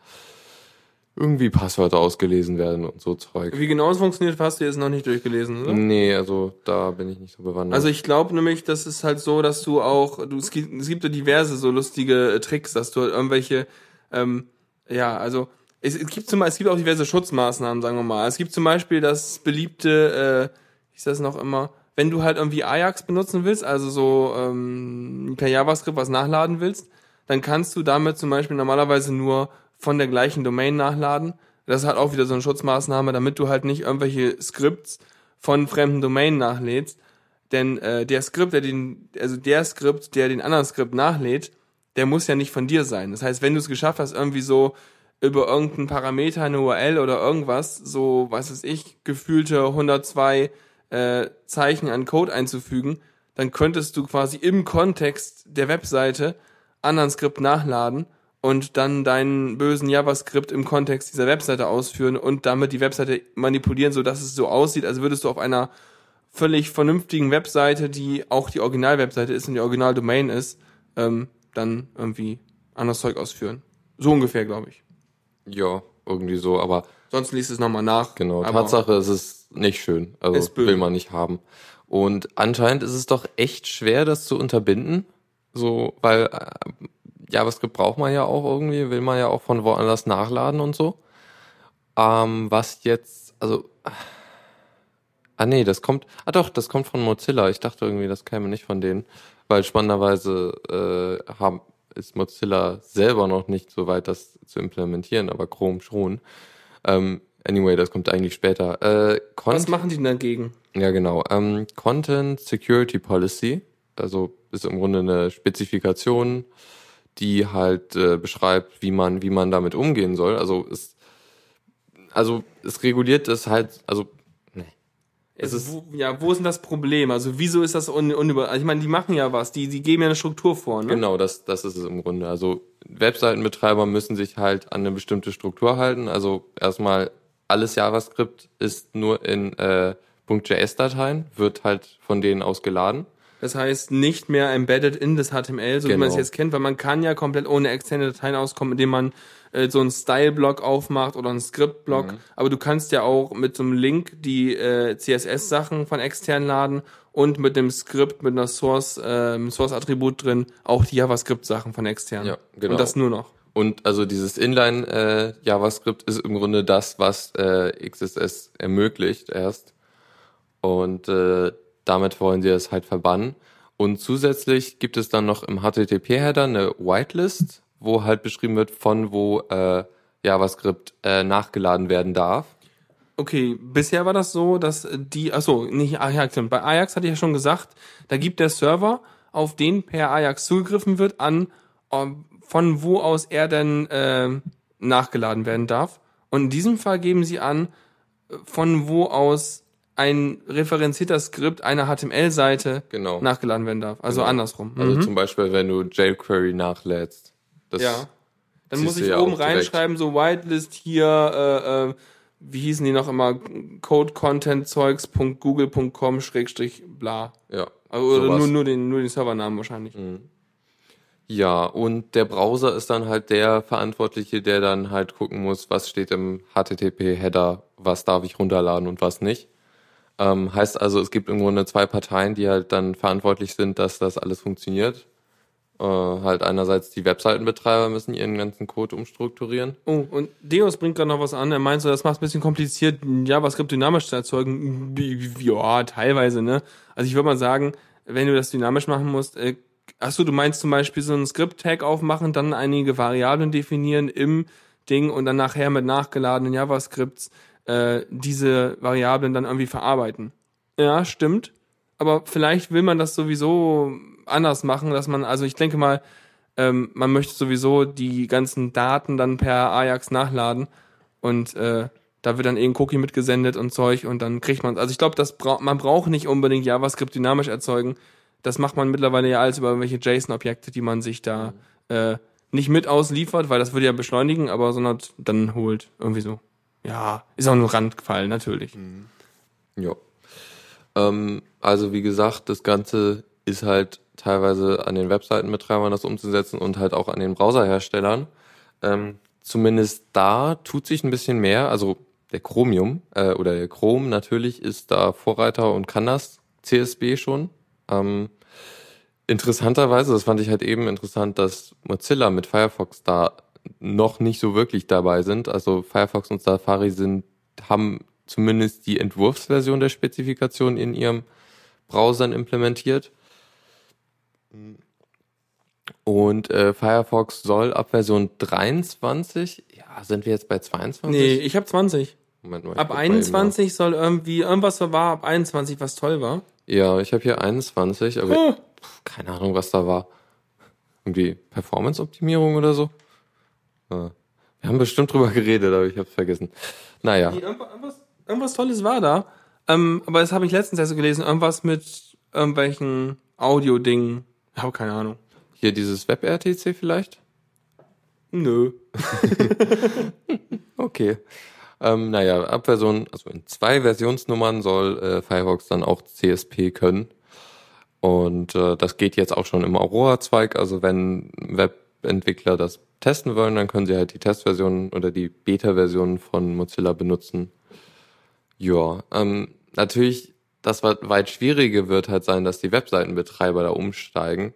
Speaker 2: irgendwie Passwörter ausgelesen werden und so Zeug.
Speaker 3: Wie genau es funktioniert, hast du jetzt noch nicht durchgelesen, oder?
Speaker 2: Nee, also da bin ich nicht so bewandert.
Speaker 3: Also ich glaube nämlich, das ist halt so, dass du auch, du, es gibt, es gibt ja diverse so lustige äh, Tricks, dass du halt irgendwelche, ähm, ja, also es, es gibt zum Beispiel, es gibt auch diverse Schutzmaßnahmen, sagen wir mal. Es gibt zum Beispiel das beliebte, äh, wie ist das noch immer, wenn du halt irgendwie Ajax benutzen willst, also so ähm, per JavaScript was nachladen willst, dann kannst du damit zum Beispiel normalerweise nur von der gleichen Domain nachladen. Das ist halt auch wieder so eine Schutzmaßnahme, damit du halt nicht irgendwelche Skripts von fremden Domainen nachlädst. Denn äh, der Skript, der den, also der Skript, der den anderen Skript nachlädt, der muss ja nicht von dir sein. Das heißt, wenn du es geschafft hast, irgendwie so über irgendeinen Parameter, eine URL oder irgendwas, so, was weiß ich, gefühlte 102 äh, Zeichen an Code einzufügen, dann könntest du quasi im Kontext der Webseite anderen Skript nachladen und dann deinen bösen JavaScript im Kontext dieser Webseite ausführen und damit die Webseite manipulieren, so dass es so aussieht, als würdest du auf einer völlig vernünftigen Webseite, die auch die Original-Webseite ist und die Original-Domain ist, ähm, dann irgendwie anderes Zeug ausführen. So ungefähr, glaube ich.
Speaker 2: ja, irgendwie so, aber
Speaker 3: Sonst liest es nochmal nach.
Speaker 2: Genau, Tatsache ist es nicht schön. Also
Speaker 3: Ist
Speaker 2: will man nicht haben. Und anscheinend ist es doch echt schwer, das zu unterbinden. So, weil äh, JavaScript braucht man ja auch irgendwie, will man ja auch von woanders nachladen und so. Ähm, was jetzt, also. Ah nee, das kommt. Ah doch, das kommt von Mozilla. Ich dachte irgendwie, das käme nicht von denen. Weil spannenderweise äh, haben, ist Mozilla selber noch nicht so weit, das zu implementieren, aber Chrome schon. Ähm, anyway, das kommt eigentlich später. Äh,
Speaker 3: was machen die denn dagegen?
Speaker 2: ja genau. Ähm, Content Security Policy, also ist im Grunde eine Spezifikation, die halt äh, beschreibt, wie man, wie man damit umgehen soll. Also es, also es reguliert es halt, also
Speaker 3: Es
Speaker 2: ist-
Speaker 3: wo, ja, wo ist denn das Problem? Also wieso ist das un, unüber... Also ich meine, die machen ja was, die, die geben ja eine Struktur vor, ne?
Speaker 2: Genau, das, das ist es im Grunde. Also Webseitenbetreiber müssen sich halt an eine bestimmte Struktur halten. Also erstmal alles JavaScript ist nur in äh, .js-Dateien, wird halt von denen aus geladen.
Speaker 3: Das heißt, nicht mehr embedded in das HTML, so wie man es
Speaker 2: Genau.
Speaker 3: jetzt kennt, weil man kann ja komplett ohne externe Dateien auskommen, indem man äh, so einen Style-Block aufmacht oder einen Script-Block. Aber du kannst ja auch mit so einem Link die äh, CSS-Sachen von extern laden und mit dem Skript, mit einer Source, ähm, Source-Attribut drin, auch die JavaScript-Sachen von extern.
Speaker 2: Ja, genau.
Speaker 3: Und das nur noch.
Speaker 2: Und also dieses Inline äh, JavaScript ist im Grunde das, was äh, XSS ermöglicht erst. Und äh, damit wollen sie es halt verbannen. Und zusätzlich gibt es dann noch im HTTP-Header eine Whitelist, wo halt beschrieben wird, von wo äh, JavaScript äh, nachgeladen werden darf.
Speaker 3: Okay, bisher war das so, dass die, achso, nicht Ajax. Bei Ajax hatte ich ja schon gesagt, da gibt der Server, auf den per Ajax zugegriffen wird, an, ähm, von wo aus er denn ähm, nachgeladen werden darf. Und in diesem Fall geben sie an, äh, von wo aus ein referenzierter Skript einer HTML-Seite
Speaker 2: Genau.
Speaker 3: nachgeladen werden darf. Also
Speaker 2: Genau.
Speaker 3: andersrum.
Speaker 2: Also
Speaker 3: Mhm.
Speaker 2: zum Beispiel, wenn du jQuery nachlädst.
Speaker 3: Ja. Dann muss ich
Speaker 2: ja
Speaker 3: oben
Speaker 2: auch direkt.
Speaker 3: reinschreiben, so Whitelist hier, äh, äh, wie hießen die noch immer, codecontentzeugs.google.com schrägstrich bla.
Speaker 2: Ja.
Speaker 3: Also, oder
Speaker 2: sowas.
Speaker 3: nur, nur den, nur den Servernamen wahrscheinlich.
Speaker 2: Ja, und der Browser ist dann halt der Verantwortliche, der dann halt gucken muss, was steht im HTTP-Header, was darf ich runterladen und was nicht. Ähm, heißt also, es gibt im Grunde zwei Parteien, die halt dann verantwortlich sind, dass das alles funktioniert. Äh, halt einerseits die Webseitenbetreiber müssen ihren ganzen Code umstrukturieren.
Speaker 3: Oh, und Deus bringt gerade noch was an. Er meint so, das macht es ein bisschen kompliziert, JavaScript dynamisch zu erzeugen. Ja, teilweise, ne? Also ich würde mal sagen, wenn du das dynamisch machen musst, äh, ach so, du meinst zum Beispiel so einen Script-Tag aufmachen, dann einige Variablen definieren im Ding und dann nachher mit nachgeladenen JavaScripts äh, diese Variablen dann irgendwie verarbeiten. Ja, stimmt. Aber vielleicht will man das sowieso anders machen, dass man, also ich denke mal, ähm, man möchte sowieso die ganzen Daten dann per Ajax nachladen und äh, Da wird dann ein Cookie mitgesendet und Zeug und dann kriegt man, also ich glaube, bra man braucht nicht unbedingt JavaScript dynamisch erzeugen. Das macht man mittlerweile ja alles über irgendwelche JSON-Objekte, die man sich da äh, nicht mit ausliefert, weil das würde ja beschleunigen, aber sondern dann holt. Irgendwie so. Ja, ist auch nur Randfall, natürlich.
Speaker 2: Ja. Ähm, also wie gesagt, das Ganze ist halt teilweise an den Webseitenbetreibern das umzusetzen und halt auch an den Browserherstellern. Ähm, zumindest da tut sich ein bisschen mehr. Also der Chromium äh, oder der Chrome natürlich ist da Vorreiter und kann das CSB schon. Ähm, interessanterweise, das fand ich halt eben interessant, dass Mozilla mit Firefox da noch nicht so wirklich dabei sind. Also Firefox und Safari sind, haben zumindest die Entwurfsversion der Spezifikation in ihrem Browsern implementiert. Und äh, Firefox soll ab Version 23, ja, sind wir jetzt bei 22?
Speaker 3: Nee, ich habe 20.
Speaker 2: Moment mal, ich
Speaker 3: Ab
Speaker 2: guck mal eben
Speaker 3: 21 soll irgendwie, irgendwas war ab 21, was toll war.
Speaker 2: Ja, ich habe hier 21, aber
Speaker 3: Oh.
Speaker 2: keine Ahnung, was da war. Irgendwie Performance-Optimierung oder so? Ja. Wir haben bestimmt drüber geredet, aber ich habe vergessen. Naja,
Speaker 3: irgendwas, irgendwas, Tolles war da. Ähm, aber das habe ich letztens erst so gelesen. Irgendwas mit irgendwelchen Audio-Dingen. Ich habe keine Ahnung.
Speaker 2: hier dieses WebRTC vielleicht?
Speaker 3: Nö.
Speaker 2: Okay. Ähm, naja, ab Version, also in zwei Versionsnummern soll äh, Firefox dann auch CSP können. Und äh, das geht jetzt auch schon im Aurora-Zweig. Also wenn Webentwickler das testen wollen, dann können sie halt die Testversion oder die Beta-Version von Mozilla benutzen. Ja, ähm, natürlich, das weit schwieriger wird halt sein, dass die Webseitenbetreiber da umsteigen.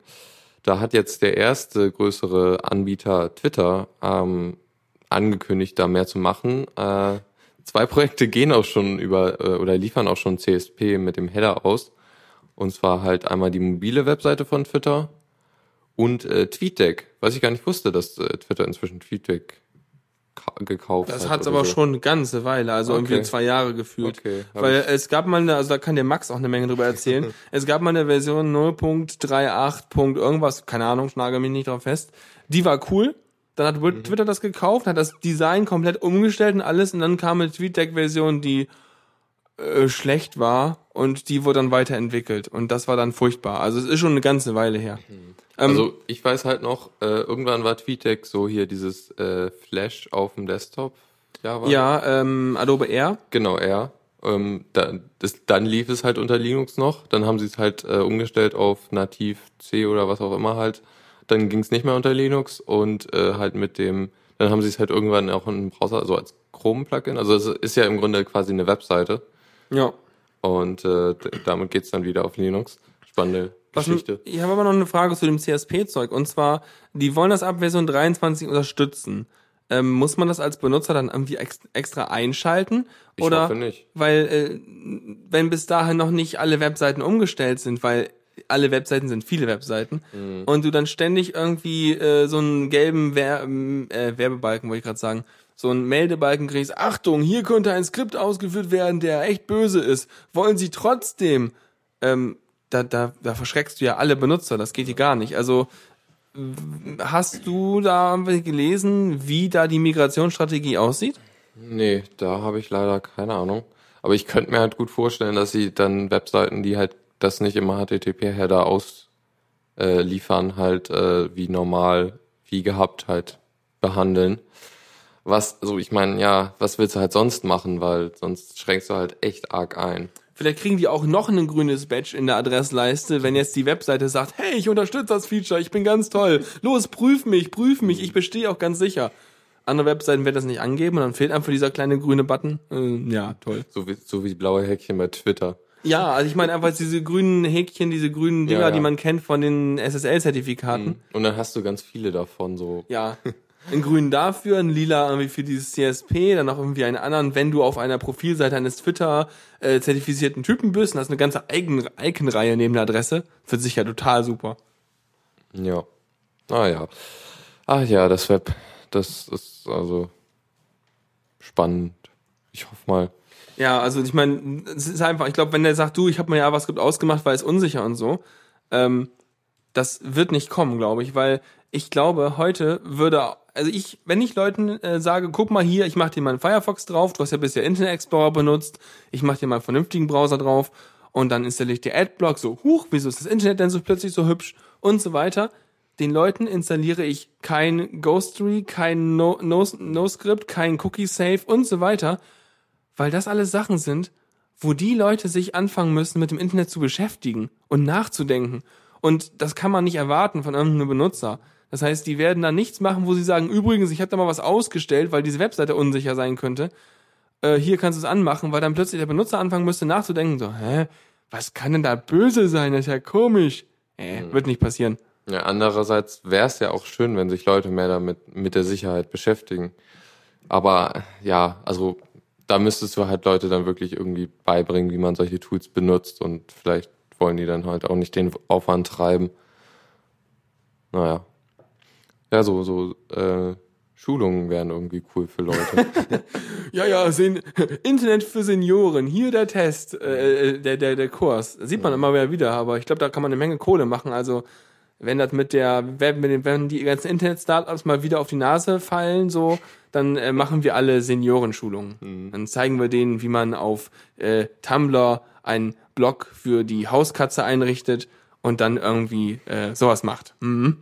Speaker 2: Da hat jetzt der erste größere Anbieter Twitter ähm, angekündigt, da mehr zu machen. Äh, zwei Projekte gehen auch schon über äh, oder liefern auch schon CSP mit dem Header aus. Und zwar halt einmal die mobile Webseite von Twitter und äh, TweetDeck. Was ich gar nicht wusste, dass äh, Twitter inzwischen TweetDeck ka- gekauft hat.
Speaker 3: Das hat's aber
Speaker 2: so.
Speaker 3: schon eine ganze Weile, also
Speaker 2: Okay.
Speaker 3: irgendwie zwei Jahre gefühlt.
Speaker 2: Okay,
Speaker 3: Weil
Speaker 2: ich-
Speaker 3: es gab mal eine, also da kann der Max auch eine Menge drüber erzählen. es gab mal eine Version 0.38. Punkt irgendwas, keine Ahnung, schnagel mich nicht drauf fest. Die war cool. Dann hat
Speaker 2: Mhm.
Speaker 3: Twitter das gekauft, hat das Design komplett umgestellt und alles und dann kam eine TweetDeck-Version, die äh, schlecht war und die wurde dann weiterentwickelt und das war dann furchtbar. Also es ist schon eine ganze Weile her. Ähm,
Speaker 2: Also ich weiß halt noch, äh, irgendwann war TweetDeck so hier dieses äh, Flash auf dem Desktop. Ja, war
Speaker 3: ja, ähm, Adobe Air.
Speaker 2: Genau, R. Ähm, da, das, dann lief es halt unter Linux noch. Dann haben sie es halt äh, umgestellt auf nativ C oder was auch immer halt. Dann ging es nicht mehr unter Linux und äh, halt mit dem, dann haben sie es halt irgendwann auch in einem Browser, also als Chrome-Plugin. Also es ist ja im Grunde quasi eine Webseite.
Speaker 3: Ja.
Speaker 2: Und äh, damit geht's dann wieder auf Linux. Spannende
Speaker 3: Was,
Speaker 2: Geschichte.
Speaker 3: ich habe aber noch eine Frage zu dem CSP-Zeug. Und zwar, die wollen das ab Version 23 unterstützen. Ähm, muss man das als Benutzer dann irgendwie ex extra einschalten?
Speaker 2: Ich
Speaker 3: Oder
Speaker 2: hoffe nicht.
Speaker 3: weil, äh, wenn bis dahin noch nicht alle Webseiten umgestellt sind, weil alle Webseiten sind viele Webseiten
Speaker 2: Mhm.
Speaker 3: und du dann ständig irgendwie äh, so einen gelben Wer äh, Werbebalken, wollte ich gerade sagen, so einen Meldebalken kriegst, Achtung, hier könnte ein Skript ausgeführt werden, der echt böse ist. Wollen sie trotzdem ähm, da, da, da verschreckst du ja alle Benutzer, das geht hier gar nicht. Also hast du da gelesen, wie da die Migrationsstrategie aussieht?
Speaker 2: Nee, da habe ich leider keine Ahnung. Aber ich könnte mir halt gut vorstellen, dass sie dann Webseiten, die halt das nicht im HTTP-Header ausliefern, äh, halt äh, wie normal, wie gehabt halt behandeln. Was, also ich meine, ja, was willst du halt sonst machen, weil sonst schränkst du halt echt arg ein.
Speaker 3: Vielleicht kriegen die auch noch ein grünes Badge in der Adressleiste, wenn jetzt die Webseite sagt, hey, ich unterstütze das Feature, ich bin ganz toll. Los, prüf mich, prüf mich, ich bestehe auch ganz sicher. Andere Webseiten werden das nicht angeben und dann fehlt einfach dieser kleine grüne Button. Äh, ja, toll.
Speaker 2: So wie, so wie blaue Häkchen bei Twitter.
Speaker 3: Ja, also ich meine einfach diese grünen Häkchen, diese grünen Dinger,
Speaker 2: Ja, ja.
Speaker 3: die man kennt von den SSL-Zertifikaten.
Speaker 2: Und dann hast du ganz viele davon, so.
Speaker 3: Ja. Ein grün dafür, ein lila irgendwie für dieses CSP, dann noch irgendwie einen anderen, wenn du auf einer Profilseite eines Twitter äh, zertifizierten Typen bist und hast eine ganze Icon- Icon-Reihe neben der Adresse, für sich ja total super.
Speaker 2: Ja. Ah ja. Ah ja, das Web, das ist also spannend. Ich hoffe mal.
Speaker 3: Ja, also ich meine, es ist einfach, ich glaube, wenn der sagt, du, ich habe mal JavaScript ausgemacht, weil es unsicher und so, ähm, das wird nicht kommen, glaube ich, weil ich glaube, heute würde also ich, wenn ich Leuten äh, sage, guck mal hier, ich mache dir mal einen Firefox drauf, du hast ja bisher Internet Explorer benutzt, ich mache dir mal einen vernünftigen Browser drauf und dann installiere ich dir Adblock, so, huch, wieso ist das Internet denn so plötzlich so hübsch und so weiter. Den Leuten installiere ich kein Ghostery, kein No- No- No-Script, kein Cookie-Safe und so weiter, weil das alles Sachen sind, wo die Leute sich anfangen müssen, mit dem Internet zu beschäftigen und nachzudenken. Und das kann man nicht erwarten von irgendeinem Benutzer. Das heißt, die werden da nichts machen, wo sie sagen, übrigens, ich habe da mal was ausgestellt, weil diese Webseite unsicher sein könnte. Äh, hier kannst du es anmachen, weil dann plötzlich der Benutzer anfangen müsste nachzudenken, so, hä, was kann denn da böse sein? Das ist ja komisch. Äh, wird nicht passieren.
Speaker 2: Ja, andererseits wäre es ja auch schön, wenn sich Leute mehr damit mit der Sicherheit beschäftigen. Aber ja, also da müsstest du halt Leute dann wirklich irgendwie beibringen, wie man solche Tools benutzt und vielleicht wollen die dann halt auch nicht den Aufwand treiben. Naja. Ja, so, so äh, Schulungen wären irgendwie cool für Leute.
Speaker 3: Ja, ja, Sen Internet für Senioren. Hier der Test, äh, der, der, der Kurs. Sieht man immer wieder wieder, aber ich glaube, da kann man eine Menge Kohle machen. Also, wenn das mit der, wenn, mit den, wenn die ganzen Internet-Startups mal wieder auf die Nase fallen, so, dann äh, machen wir alle Seniorenschulungen. Dann zeigen wir denen, wie man auf äh, Tumblr einen Blog für die Hauskatze einrichtet und dann irgendwie äh, sowas macht. Mhm.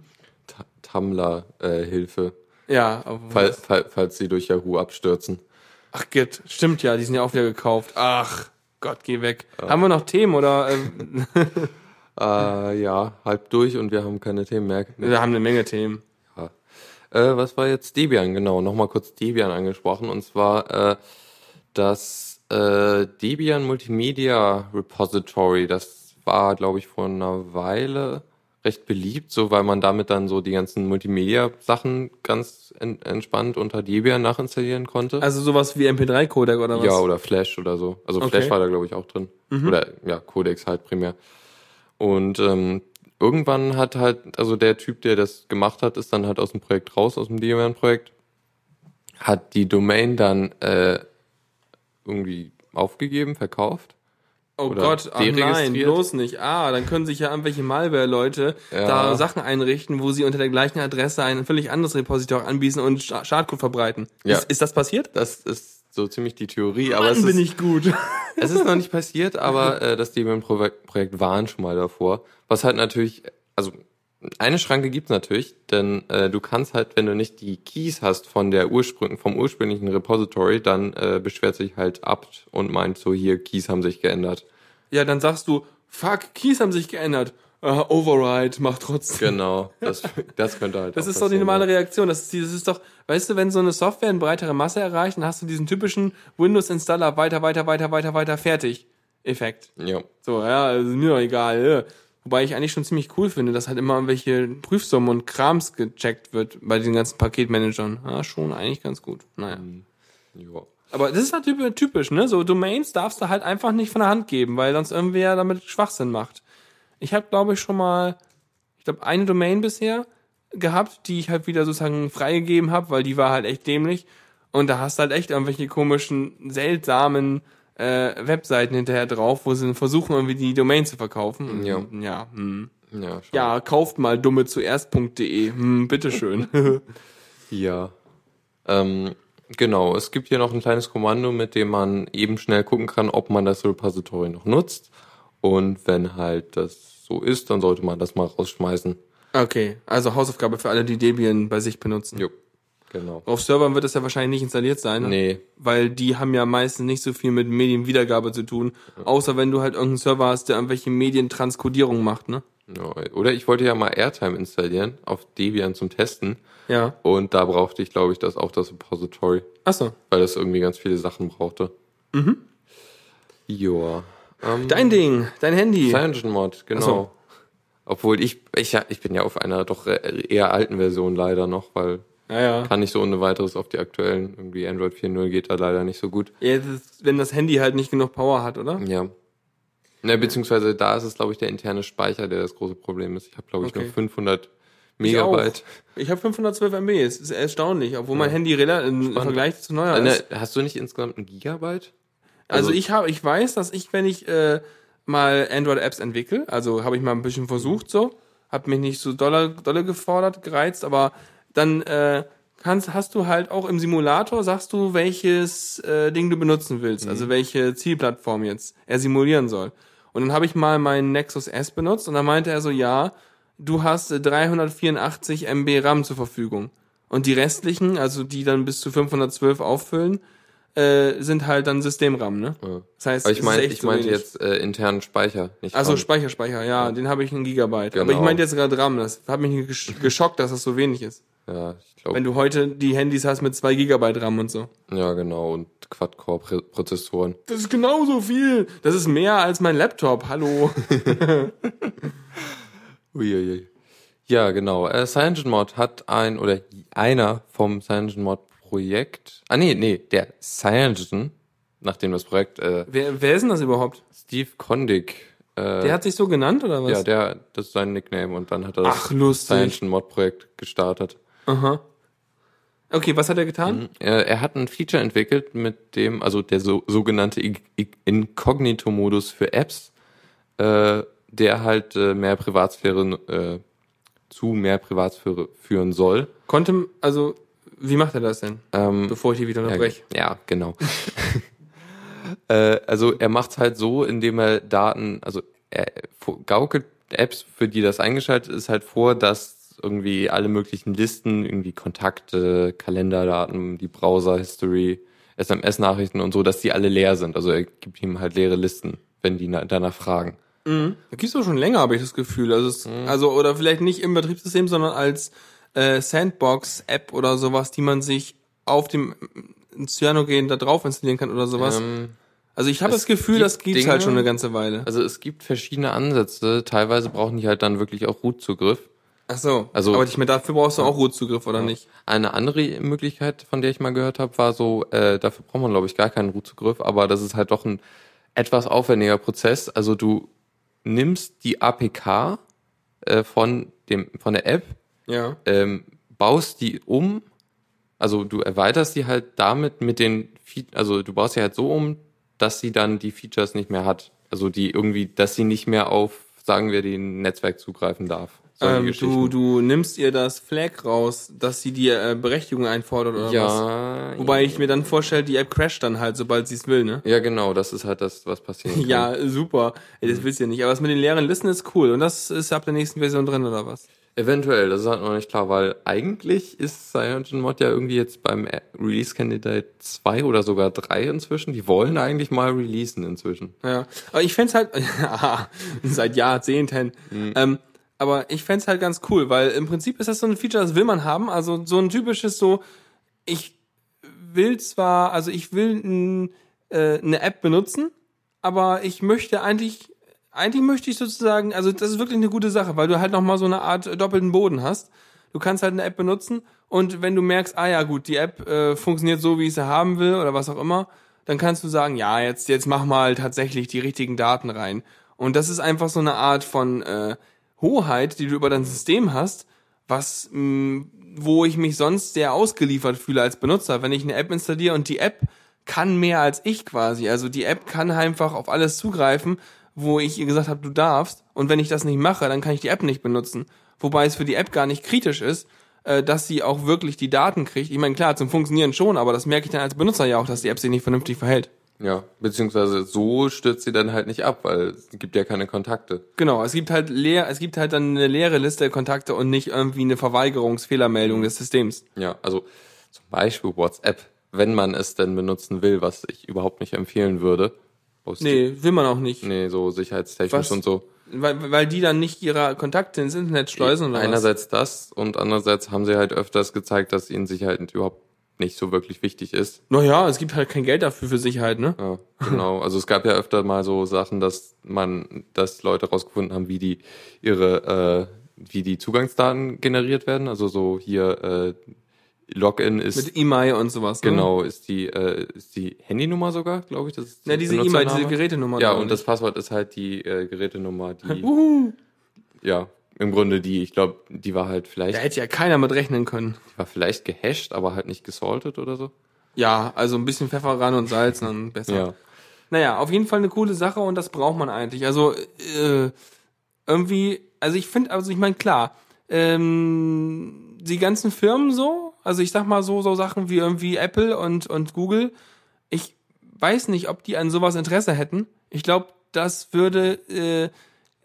Speaker 2: Tumblr-Hilfe,
Speaker 3: Ja, aber
Speaker 2: fall, fall, falls sie durch Yahoo abstürzen.
Speaker 3: Ach Gott, stimmt ja, die sind ja auch wieder gekauft. Ach Gott, geh weg. Haben wir noch Themen oder ähm,
Speaker 2: Äh, ja, halb durch und wir haben keine Themen mehr.
Speaker 3: wir haben eine Menge Themen.
Speaker 2: Ja. Äh, was war jetzt Debian? Genau, nochmal kurz Debian angesprochen. Und zwar äh, das äh, Debian Multimedia Repository. Das war, glaube ich, vor einer Weile recht beliebt, so weil man damit dann so die ganzen Multimedia-Sachen ganz en entspannt unter Debian nachinstallieren konnte.
Speaker 3: Also sowas wie MP3-Codec oder was?
Speaker 2: ja, oder Flash oder so. Also
Speaker 3: Okay.
Speaker 2: Flash war da, glaube ich, auch drin. Oder ja, Codex halt primär. Und ähm, irgendwann hat halt, also der Typ, der das gemacht hat, ist dann halt aus dem Projekt raus, aus dem Debian-Projekt, hat die Domain dann äh, irgendwie aufgegeben, verkauft.
Speaker 3: Oh
Speaker 2: oder
Speaker 3: Gott, ach nein, bloß nicht. Ah, dann können sich ja irgendwelche Malware-Leute
Speaker 2: Ja.
Speaker 3: da Sachen einrichten, wo sie unter der gleichen Adresse ein völlig anderes Repository anbieten und Sch- Schadcode verbreiten.
Speaker 2: Ja.
Speaker 3: Ist, ist das passiert?
Speaker 2: Das ist so ziemlich die Theorie, aber
Speaker 3: Mann,
Speaker 2: es
Speaker 3: bin
Speaker 2: ist,
Speaker 3: ich gut.
Speaker 2: es ist noch nicht passiert, aber äh, das Debian-Projekt waren schon mal davor. Was halt natürlich, also eine Schranke gibt's natürlich, denn äh, du kannst halt, wenn du nicht die Keys hast von der Ursprung, vom ursprünglichen Repository, dann äh, beschwert sich halt apt und meint so, hier, Keys haben sich geändert.
Speaker 3: ja, dann sagst du, fuck, Keys haben sich geändert. Uh, Override, mach trotzdem.
Speaker 2: Genau, das, das könnte halt
Speaker 3: Das ist doch die normale. Reaktion. Das ist, die- das ist doch, weißt du, wenn so eine Software eine breitere Masse erreicht, dann hast du diesen typischen Windows-Installer weiter, weiter, weiter, weiter, weiter, fertig. Effekt.
Speaker 2: Ja,
Speaker 3: So, ja, also mir doch egal. Wobei ich eigentlich schon ziemlich cool finde, dass halt immer irgendwelche Prüfsummen und Krams gecheckt wird bei den ganzen Paketmanagern. Ja, schon eigentlich ganz gut. Naja.
Speaker 2: ja.
Speaker 3: Aber das ist natürlich typisch, ne? So Domains darfst du halt einfach nicht von der Hand geben, weil sonst irgendwer damit Schwachsinn macht. Ich habe, glaube ich, schon mal, ich glaube, eine Domain bisher gehabt, die ich halt wieder sozusagen freigegeben habe, weil die war halt echt dämlich. Und da hast du halt echt irgendwelche komischen, seltsamen äh, Webseiten hinterher drauf, wo sie versuchen, irgendwie die Domain zu verkaufen.
Speaker 2: Ja.
Speaker 3: Ja, hm.
Speaker 2: Ja,
Speaker 3: ja kauft mal dumme zuerst.de. Hm, bitteschön.
Speaker 2: Ja. Ähm, genau, es gibt hier noch ein kleines Kommando, mit dem man eben schnell gucken kann, ob man das Repository noch nutzt. Und wenn halt das so ist, dann sollte man das mal rausschmeißen.
Speaker 3: okay, also Hausaufgabe für alle, die Debian bei sich benutzen.
Speaker 2: Jo, genau.
Speaker 3: Auf Servern wird das ja wahrscheinlich nicht installiert sein. ne?
Speaker 2: Nee,
Speaker 3: Weil die haben ja meistens nicht so viel mit Medienwiedergabe zu tun. Außer wenn du halt irgendeinen Server hast, der irgendwelche Medientranskodierung macht, ne?
Speaker 2: ja. oder ich wollte ja mal Airtime installieren auf Debian zum Testen.
Speaker 3: Ja.
Speaker 2: Und da brauchte ich, glaube ich, das auch das Repository,
Speaker 3: Achso.
Speaker 2: weil das irgendwie ganz viele Sachen brauchte. Mhm. Joa. Ähm,
Speaker 3: Dein Ding, dein Handy.
Speaker 2: CyanogenMod, genau.
Speaker 3: Ach so.
Speaker 2: Obwohl ich, ich, ich bin ja auf einer doch eher alten Version leider noch, weil
Speaker 3: Ja, ja.
Speaker 2: kann nicht so ohne weiteres auf die aktuellen. Irgendwie Android 4.0 geht da leider nicht so gut.
Speaker 3: ja das ist, wenn das Handy halt nicht genug Power hat, oder?
Speaker 2: Ja. Ne, beziehungsweise da ist es, glaube ich, der interne Speicher, der das große Problem ist. Ich habe, glaube ich,
Speaker 3: Okay.
Speaker 2: nur 500
Speaker 3: Ich auch.
Speaker 2: Megabyte.
Speaker 3: Ich habe 512 MB, es ist erstaunlich, obwohl mein Handy im Vergleich zu neuer ist.
Speaker 2: hast du nicht insgesamt ein Gigabyte?
Speaker 3: Also,
Speaker 2: also-
Speaker 3: ich habe, ich weiß, dass ich, wenn ich äh, mal Android-Apps entwickle, also habe ich mal ein bisschen versucht so, habe mich nicht so dolle, dolle gefordert, gereizt, aber dann äh, kannst, hast du halt auch im Simulator, sagst du, welches äh, Ding du benutzen willst, also welche Zielplattform jetzt er simulieren soll. Und dann habe ich mal meinen Nexus S benutzt und dann meinte er so, ja, du hast äh, 384 MB RAM zur Verfügung. Und die restlichen, also die dann bis zu 512 auffüllen, äh, sind halt dann Systemram, ne? Das heißt,
Speaker 2: Aber ich meine, ich meinte jetzt äh, internen Speicher, nicht
Speaker 3: Also. Speicher, Speicher, ja, den habe ich ein Gigabyte. Aber
Speaker 2: Genau.
Speaker 3: ich meinte jetzt gerade RAM, das hat mich gesch- geschockt, dass das so wenig ist.
Speaker 2: Ja, ich glaube.
Speaker 3: Wenn du heute die Handys hast mit 2 Gigabyte RAM und so.
Speaker 2: Ja, genau. Und Quad-Core-Prozessoren.
Speaker 3: Das ist genauso viel. Das ist mehr als mein Laptop, hallo.
Speaker 2: Uiuiui. Ja, genau. Äh, CyanogenMod hat ein, oder einer vom CyanogenMod-Projekt, ah nee, nee, der Cyanogen, nachdem das Projekt, äh,
Speaker 3: wer, wer ist denn das überhaupt?
Speaker 2: Steve Kondig, äh,
Speaker 3: Der hat sich so genannt oder was?
Speaker 2: ja, der, das ist sein Nickname und dann hat er das
Speaker 3: Ach, lustig.
Speaker 2: CyanogenMod-Projekt gestartet.
Speaker 3: Aha. Okay, was hat er getan?
Speaker 2: Er, er hat ein Feature entwickelt, mit dem, also der so, sogenannte I- I- Incognito-Modus für Apps, äh, der halt äh, mehr Privatsphäre, äh, zu mehr Privatsphäre führen soll.
Speaker 3: Konnte, also, wie macht er das denn?
Speaker 2: Ähm,
Speaker 3: Bevor ich die wieder
Speaker 2: ja,
Speaker 3: unterbreche.
Speaker 2: ja, genau. äh, also er macht es halt so, indem er Daten, also er gaukelt Apps, für die das eingeschaltet ist, halt vor, dass irgendwie alle möglichen Listen, irgendwie Kontakte, Kalenderdaten, die Browser-History, SMS-Nachrichten und so, dass die alle leer sind. Also er gibt ihm halt leere Listen, wenn die na- danach fragen.
Speaker 3: Da gibt's doch schon länger, habe ich das Gefühl. Also, es, also oder vielleicht nicht im Betriebssystem, sondern als äh, Sandbox-App oder sowas, die man sich auf dem Cyanogen da drauf installieren kann oder sowas.
Speaker 2: Ähm,
Speaker 3: also ich habe das Gefühl,
Speaker 2: gibt
Speaker 3: das gibt's
Speaker 2: Dinge-
Speaker 3: halt schon eine ganze Weile.
Speaker 2: also es gibt verschiedene Ansätze. Teilweise brauchen die halt dann wirklich auch Root-Zugriff.
Speaker 3: Ach so.
Speaker 2: Also-
Speaker 3: aber ich meine, dafür brauchst du auch Root-Zugriff, oder nicht?
Speaker 2: Eine andere Möglichkeit, von der ich mal gehört habe, war so, äh, dafür braucht man, glaube ich, gar keinen Root-Zugriff, aber das ist halt doch ein etwas aufwendiger Prozess. Also du nimmst die APK äh, von dem von der App,
Speaker 3: Ja.
Speaker 2: ähm, baust die um, also du erweiterst die halt damit mit den, Fe also du baust sie halt so um, dass sie dann die Features nicht mehr hat. Also die irgendwie, dass sie nicht mehr auf, sagen wir, den Netzwerk zugreifen darf.
Speaker 3: Ähm, du, du nimmst ihr das Flag raus, dass sie dir äh, Berechtigung einfordert oder was?
Speaker 2: ja,
Speaker 3: Wobei ich mir dann vorstelle, die App crasht dann halt, sobald sie es will, ne?
Speaker 2: Ja, genau, das ist halt das, was passiert.
Speaker 3: Ja, super. Ey, das willst du ja nicht. Aber das mit den leeren Listen ist cool. Und das ist ab der nächsten Version drin, oder was?
Speaker 2: Eventuell, das ist halt noch nicht klar, weil eigentlich ist CyanogenMod ja irgendwie jetzt beim Release Candidate 2 oder sogar 3 inzwischen. Die wollen eigentlich mal releasen inzwischen.
Speaker 3: Ja. Aber ich fänd's halt, seit Jahrzehnten. Ähm, aber ich fänd's halt ganz cool, weil im Prinzip ist das so ein Feature, das will man haben. Also so ein typisches so, ich will zwar, also ich will n, äh, eine App benutzen, aber ich möchte eigentlich, eigentlich möchte ich sozusagen, also das ist wirklich eine gute Sache, weil du halt nochmal so eine Art äh, doppelten Boden hast. Du kannst halt eine App benutzen und wenn du merkst, ah ja gut, die App äh, funktioniert so, wie ich sie haben will oder was auch immer, dann kannst du sagen, ja, jetzt, jetzt mach mal tatsächlich die richtigen Daten rein. Und das ist einfach so eine Art von äh, Hoheit, die du über dein System hast, was, mh, wo ich mich sonst sehr ausgeliefert fühle als Benutzer. Wenn ich eine App installiere und die App kann mehr als ich quasi. Also die App kann einfach auf alles zugreifen, wo ich ihr gesagt habe, du darfst. Und wenn ich das nicht mache, dann kann ich die App nicht benutzen. Wobei es für die App gar nicht kritisch ist, äh, dass sie auch wirklich die Daten kriegt. Ich meine, klar, zum Funktionieren schon, aber das merke ich dann als Benutzer ja auch, dass die App sich nicht vernünftig verhält.
Speaker 2: Ja, beziehungsweise so stürzt sie dann halt nicht ab, weil es gibt ja keine Kontakte.
Speaker 3: Genau, es gibt halt leer, es gibt halt dann eine leere Liste der Kontakte und nicht irgendwie eine Verweigerungsfehlermeldung des Systems.
Speaker 2: Ja, also zum Beispiel WhatsApp, wenn man es denn benutzen will, was ich überhaupt nicht empfehlen würde.
Speaker 3: Nee, will man auch nicht.
Speaker 2: Nee, so sicherheitstechnisch
Speaker 3: Was?
Speaker 2: und so.
Speaker 3: Weil, weil die dann nicht ihre Kontakte ins Internet schleusen oder was?
Speaker 2: Einerseits das und andererseits haben sie halt öfters gezeigt, dass ihnen Sicherheit überhaupt nicht so wirklich wichtig ist.
Speaker 3: Naja, es gibt halt kein Geld dafür für Sicherheit, ne?
Speaker 2: Ja, genau. Also es gab ja öfter mal so Sachen, dass man, dass Leute rausgefunden haben, wie die ihre, äh, wie die Zugangsdaten generiert werden. Also so hier äh, Login ist
Speaker 3: Mit E-Mail und sowas. Ne?
Speaker 2: genau ist die äh, ist die Handynummer sogar, glaube ich. Das ist
Speaker 3: Ja,
Speaker 2: die
Speaker 3: diese E-Mail, diese Gerätenummer.
Speaker 2: Ja, und
Speaker 3: ne?
Speaker 2: das Passwort ist halt die äh, Gerätenummer, die
Speaker 3: Uhu.
Speaker 2: ja im Grunde die, ich glaube, die war halt vielleicht,
Speaker 3: Da hätte ja keiner mit rechnen können.
Speaker 2: die war vielleicht gehasht, aber halt nicht gesaltet oder so.
Speaker 3: Ja, also ein bisschen Pfeffer ran und Salz, dann besser.
Speaker 2: Ja.
Speaker 3: Naja, auf jeden Fall eine coole Sache und das braucht man eigentlich. Also äh, irgendwie, also ich finde, also ich meine, klar, ähm, die ganzen Firmen so Also ich sag mal so, so Sachen wie irgendwie Apple und, und Google. Ich weiß nicht, ob die an sowas Interesse hätten. Ich glaube, das würde, äh,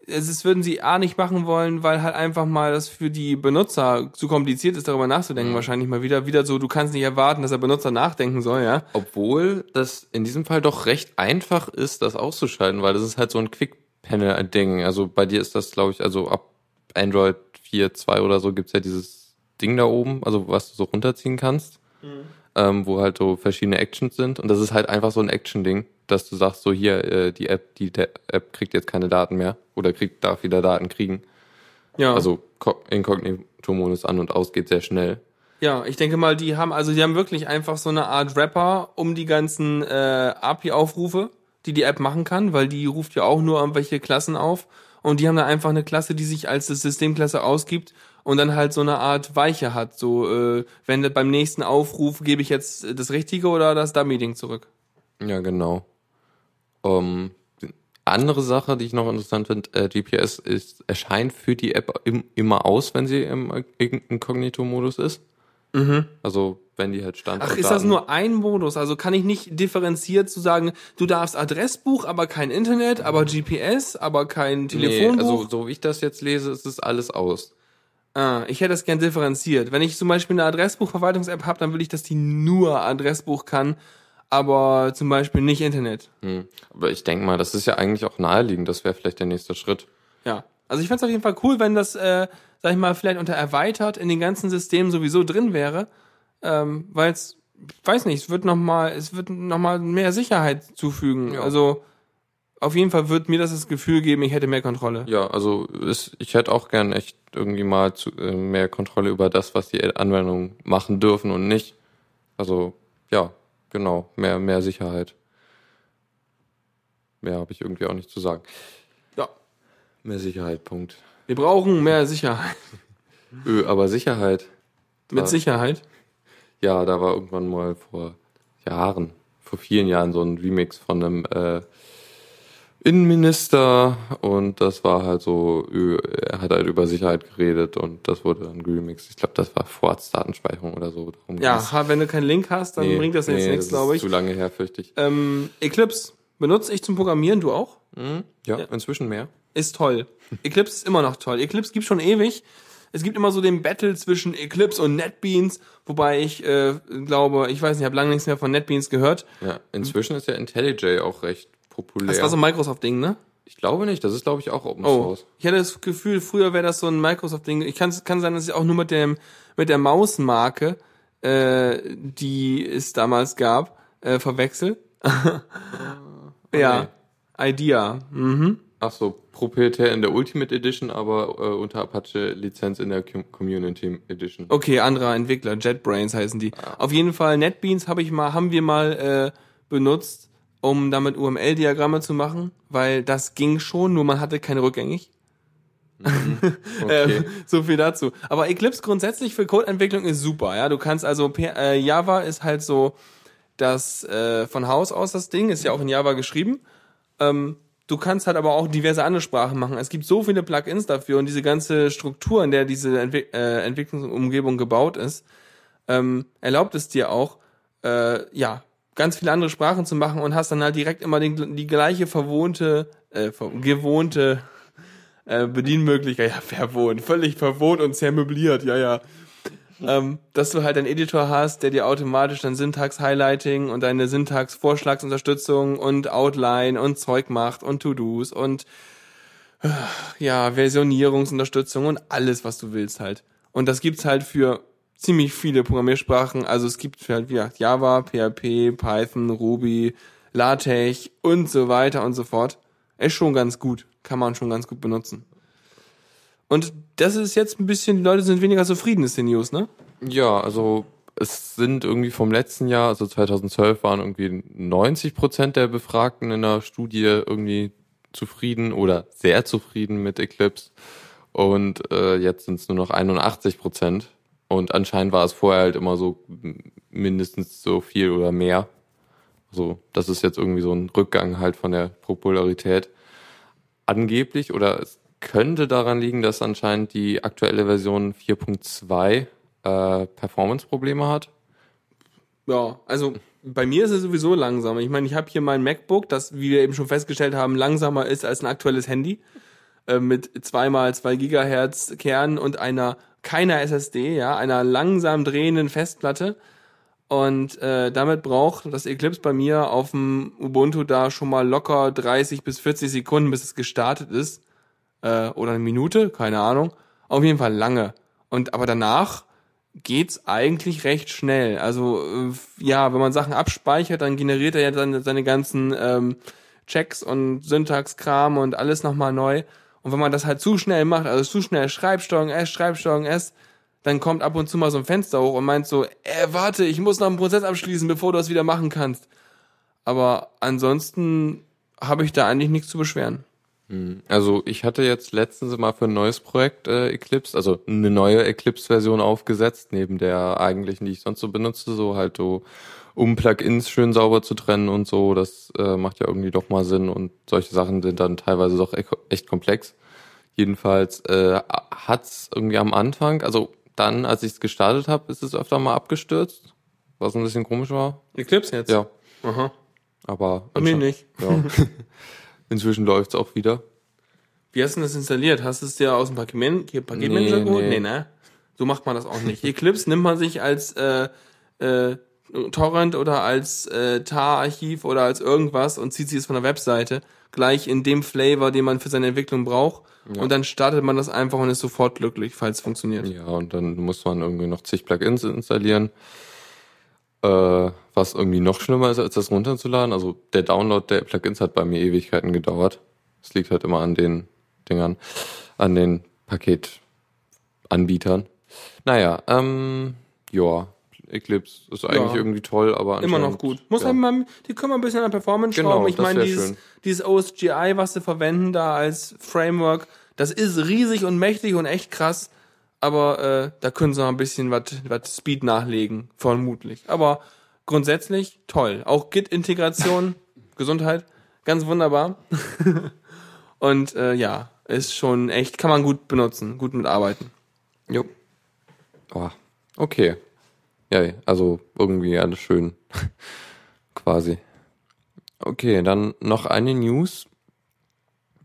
Speaker 3: es würden sie A nicht machen wollen, weil halt einfach mal das für die Benutzer zu kompliziert ist, darüber nachzudenken, wahrscheinlich mal wieder. Wieder so, du kannst nicht erwarten, dass der Benutzer nachdenken soll, ja.
Speaker 2: Obwohl das in diesem Fall doch recht einfach ist, das auszuschalten, weil das ist halt so ein Quick-Panel-Ding. Also bei dir ist das, glaube ich, also ab Android 4.2 oder so gibt's ja dieses Ding da oben, also was du so runterziehen kannst, ähm, wo halt so verschiedene Actions sind. Und das ist halt einfach so ein Action-Ding, dass du sagst, so hier, äh, die App, die App kriegt jetzt keine Daten mehr oder kriegt, darf wieder Daten kriegen.
Speaker 3: Ja.
Speaker 2: Also Ko- Inkognito-Modus an und aus geht sehr schnell.
Speaker 3: Ja, ich denke mal, die haben also die haben wirklich einfach so eine Art Wrapper um die ganzen äh, API-Aufrufe, die die App machen kann, weil die ruft ja auch nur irgendwelche Klassen auf und die haben da einfach eine Klasse, die sich als das Systemklasse ausgibt und dann halt so eine Art Weiche hat. So, äh, wenn das beim nächsten Aufruf gebe ich jetzt das Richtige oder das Dummy-Ding zurück.
Speaker 2: Ja, genau. Ähm, die andere Sache, die ich noch interessant finde, äh, GPS ist, erscheint für die App im, immer aus, wenn sie im Inkognito-Modus ist. Also wenn die halt Standort
Speaker 3: Ach, ist das nur ein Modus? Also kann ich nicht differenziert zu sagen, du darfst Adressbuch, aber kein Internet, aber GPS, aber kein
Speaker 2: nee,
Speaker 3: Telefonbuch?
Speaker 2: also so wie ich das jetzt lese, ist es alles aus.
Speaker 3: Ah, ich hätte das gern differenziert. Wenn ich zum Beispiel eine Adressbuchverwaltungs-App habe, dann will ich, dass die nur Adressbuch kann, aber zum Beispiel nicht Internet.
Speaker 2: Hm. Aber ich denke mal, das ist ja eigentlich auch naheliegend. Das wäre vielleicht der nächste Schritt.
Speaker 3: Ja. Also ich fände auf jeden Fall cool, wenn das, äh, sag ich mal, vielleicht unter erweitert in den ganzen Systemen sowieso drin wäre, ähm, weil es, weiß nicht, es wird noch mal, es wird mehr Sicherheit zufügen.
Speaker 2: Ja.
Speaker 3: Also auf jeden Fall wird mir das das Gefühl geben, ich hätte mehr Kontrolle.
Speaker 2: Ja, also ist, ich hätte auch gern echt irgendwie mal zu, äh, mehr Kontrolle über das, was die Anwendungen machen dürfen und nicht. Also ja, genau, mehr mehr Sicherheit. Mehr habe ich irgendwie auch nicht zu sagen.
Speaker 3: Ja.
Speaker 2: Mehr Sicherheit, Punkt.
Speaker 3: Wir brauchen mehr Sicherheit.
Speaker 2: Ö, aber Sicherheit.
Speaker 3: Mit. Sicherheit.
Speaker 2: Ja, da war irgendwann mal vor Jahren, vor vielen Jahren so ein Remix von einem äh, Innenminister und das war halt so, er hat halt über Sicherheit geredet und das wurde dann remixed. Ich glaube, das war Vorratsdatenspeicherung oder so. Darum
Speaker 3: Ja, wenn du keinen Link hast, dann
Speaker 2: Nee,
Speaker 3: bringt das jetzt
Speaker 2: nee,
Speaker 3: nichts,
Speaker 2: das
Speaker 3: glaube
Speaker 2: ist
Speaker 3: ich.
Speaker 2: Zu lange her, fürchte ich.
Speaker 3: Ähm, Eclipse benutze ich zum Programmieren, du auch?
Speaker 2: Mhm. Ja, inzwischen mehr.
Speaker 3: Ist toll. Eclipse ist immer noch toll. Eclipse gibt schon ewig. Es gibt immer so den Battle zwischen Eclipse und NetBeans, wobei ich äh, glaube, ich weiß nicht, ich habe lange nichts mehr von NetBeans gehört.
Speaker 2: Ja, inzwischen ist ja IntelliJ auch recht populär.
Speaker 3: Das war so ein Microsoft-Ding, ne?
Speaker 2: ich glaube nicht, das ist glaube ich auch Open
Speaker 3: Oh,
Speaker 2: Source.
Speaker 3: ich hatte das Gefühl, früher wäre das so ein Microsoft-Ding. Ich kann, kann sein, dass ich auch nur mit dem mit der Mausmarke, äh, die es damals gab, äh, verwechsel. ja, Idea. Mhm.
Speaker 2: Ach so, proprietär in der Ultimate Edition, aber äh, unter Apache Lizenz in der Com- Community Edition.
Speaker 3: Okay, anderer Entwickler, JetBrains heißen die. Auf jeden Fall NetBeans habe ich mal, haben wir mal äh, benutzt, um damit UML-Diagramme zu machen, weil das ging schon, nur man hatte keine rückgängig.
Speaker 2: Okay.
Speaker 3: Ähm, so viel dazu. Aber Eclipse grundsätzlich für Codeentwicklung ist super, ja. Du kannst also äh, Java ist halt so das äh, von Haus aus das Ding, ist ja auch in Java geschrieben. Ähm, du kannst halt aber auch diverse andere Sprachen machen. Es gibt so viele Plugins dafür und diese ganze Struktur, in der diese Entwick äh, Entwicklungsumgebung gebaut ist, ähm, erlaubt es dir auch, äh, ja, ganz viele andere Sprachen zu machen und hast dann halt direkt immer den, die gleiche verwohnte, äh, gewohnte äh, Bedienmöglichkeit, ja, verwohnt, völlig verwohnt und zermöbliert, ja, ja. Ähm, dass du halt einen Editor hast, der dir automatisch dann Syntax-Highlighting und deine Syntax-Vorschlagsunterstützung und Outline und Zeug macht und To-Dos und äh, ja, Versionierungsunterstützung und alles, was du willst halt. Und das gibt's halt für ziemlich viele Programmiersprachen. Also es gibt halt, wie gesagt, Java, PHP, Python, Ruby, LaTeX und so weiter und so fort. Ist schon ganz gut. Kann man schon ganz gut benutzen. Und das ist jetzt ein bisschen, die Leute sind weniger zufrieden, ist die News, ne?
Speaker 2: Ja, also es sind irgendwie vom letzten Jahr, also 2012 waren irgendwie 90 Prozent der Befragten in der Studie irgendwie zufrieden oder sehr zufrieden mit Eclipse und äh, jetzt sind es nur noch 81 Prozent und anscheinend war es vorher halt immer so mindestens so viel oder mehr. So, das ist jetzt irgendwie so ein Rückgang halt von der Popularität. Angeblich oder es könnte daran liegen, dass anscheinend die aktuelle Version 4.2 äh, Performance-Probleme hat.
Speaker 3: Ja, also bei mir ist es sowieso langsam. Ich meine, ich habe hier mein MacBook, das, wie wir eben schon festgestellt haben, langsamer ist als ein aktuelles Handy. Äh, mit zweimal zwei Gigahertz Kern und einer keiner SSD, ja, einer langsam drehenden Festplatte. Und äh, damit braucht das Eclipse bei mir auf dem Ubuntu da schon mal locker 30 bis 40 Sekunden, bis es gestartet ist. Äh, oder eine Minute, keine Ahnung. Auf jeden Fall lange. Und aber danach geht's eigentlich recht schnell. Also äh, ja, wenn man Sachen abspeichert, dann generiert er ja dann seine ganzen ähm, Checks und Syntaxkram und alles nochmal neu. Und wenn man das halt zu schnell macht, also zu schnell Schreibsteuerung S, Schreibsteuerung S, dann kommt ab und zu mal so ein Fenster hoch und meint so, äh, warte, ich muss noch einen Prozess abschließen, bevor du das wieder machen kannst. Aber ansonsten habe ich da eigentlich nichts zu beschweren.
Speaker 2: Also ich hatte jetzt letztens mal für ein neues Projekt äh, Eclipse, also eine neue Eclipse-Version aufgesetzt, neben der eigentlichen, die ich sonst so benutze, so halt so, um Plugins schön sauber zu trennen und so. Das äh, macht ja irgendwie doch mal Sinn und solche Sachen sind dann teilweise doch e- echt komplex. Jedenfalls äh, hat's irgendwie am Anfang, also dann, als ich es gestartet habe, ist es öfter mal abgestürzt, was ein bisschen komisch war.
Speaker 3: Eclipse jetzt?
Speaker 2: Ja,
Speaker 3: Aha.
Speaker 2: aber
Speaker 3: Bei mir nicht.
Speaker 2: Ja. Inzwischen läuft's auch wieder.
Speaker 3: Wie hast du denn das installiert? Hast du es dir aus dem hier Paketmanager
Speaker 2: Nee,
Speaker 3: geholt?
Speaker 2: nee.
Speaker 3: Nee, ne? So macht man das auch nicht. Eclipse nimmt man sich als äh, äh, Torrent oder als äh, TAR-Archiv oder als irgendwas und zieht sich es von der Webseite gleich in dem Flavor, den man für seine Entwicklung braucht. Und dann startet man das einfach und ist sofort glücklich, falls es funktioniert.
Speaker 2: Ja, und dann muss man irgendwie noch zig Plugins installieren. Äh, was irgendwie noch schlimmer ist, als das runterzuladen. Also der Download der Plugins hat bei mir Ewigkeiten gedauert. Es liegt halt immer an den Dingern, an den Paketanbietern. Naja, ähm, ja, Eclipse ist eigentlich
Speaker 3: Ja.
Speaker 2: irgendwie toll, aber
Speaker 3: Immer noch gut. Muss
Speaker 2: ja.
Speaker 3: mal, die können wir ein bisschen an Performance
Speaker 2: Genau,
Speaker 3: schrauben. Ich meine, dieses,
Speaker 2: schön.
Speaker 3: dieses OSGI, was sie verwenden da als Framework, das ist riesig und mächtig und echt krass. Aber äh, da können sie noch ein bisschen was was Speed nachlegen, vermutlich. Aber grundsätzlich toll. Auch Git-Integration, Gesundheit, ganz wunderbar. und äh, ja, ist schon echt, kann man gut benutzen, gut mitarbeiten.
Speaker 2: Jo. Oh, okay. Ja, also irgendwie alles schön. Quasi. Okay, dann noch eine News,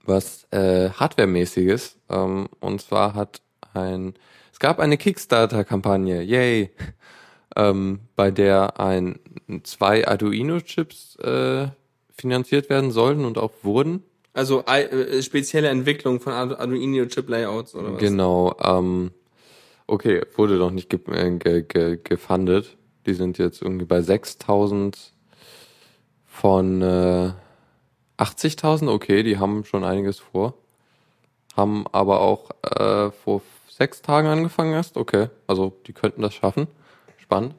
Speaker 2: was äh, Hardware-mäßiges. Ähm, und zwar hat ein, es gab eine Kickstarter-Kampagne, yay, ähm, bei der ein zwei Arduino-Chips äh, finanziert werden sollten und auch wurden.
Speaker 3: Also äh, spezielle Entwicklung von Ardu- Arduino Chip Layouts oder was?
Speaker 2: Genau, ähm, okay, wurde doch nicht ge äh, ge ge gefundet. Die sind jetzt irgendwie bei 6000 von äh, 80.000, okay, die haben schon einiges vor. Haben aber auch äh, vor sechs Tagen angefangen erst, okay, also die könnten das schaffen. Spannend.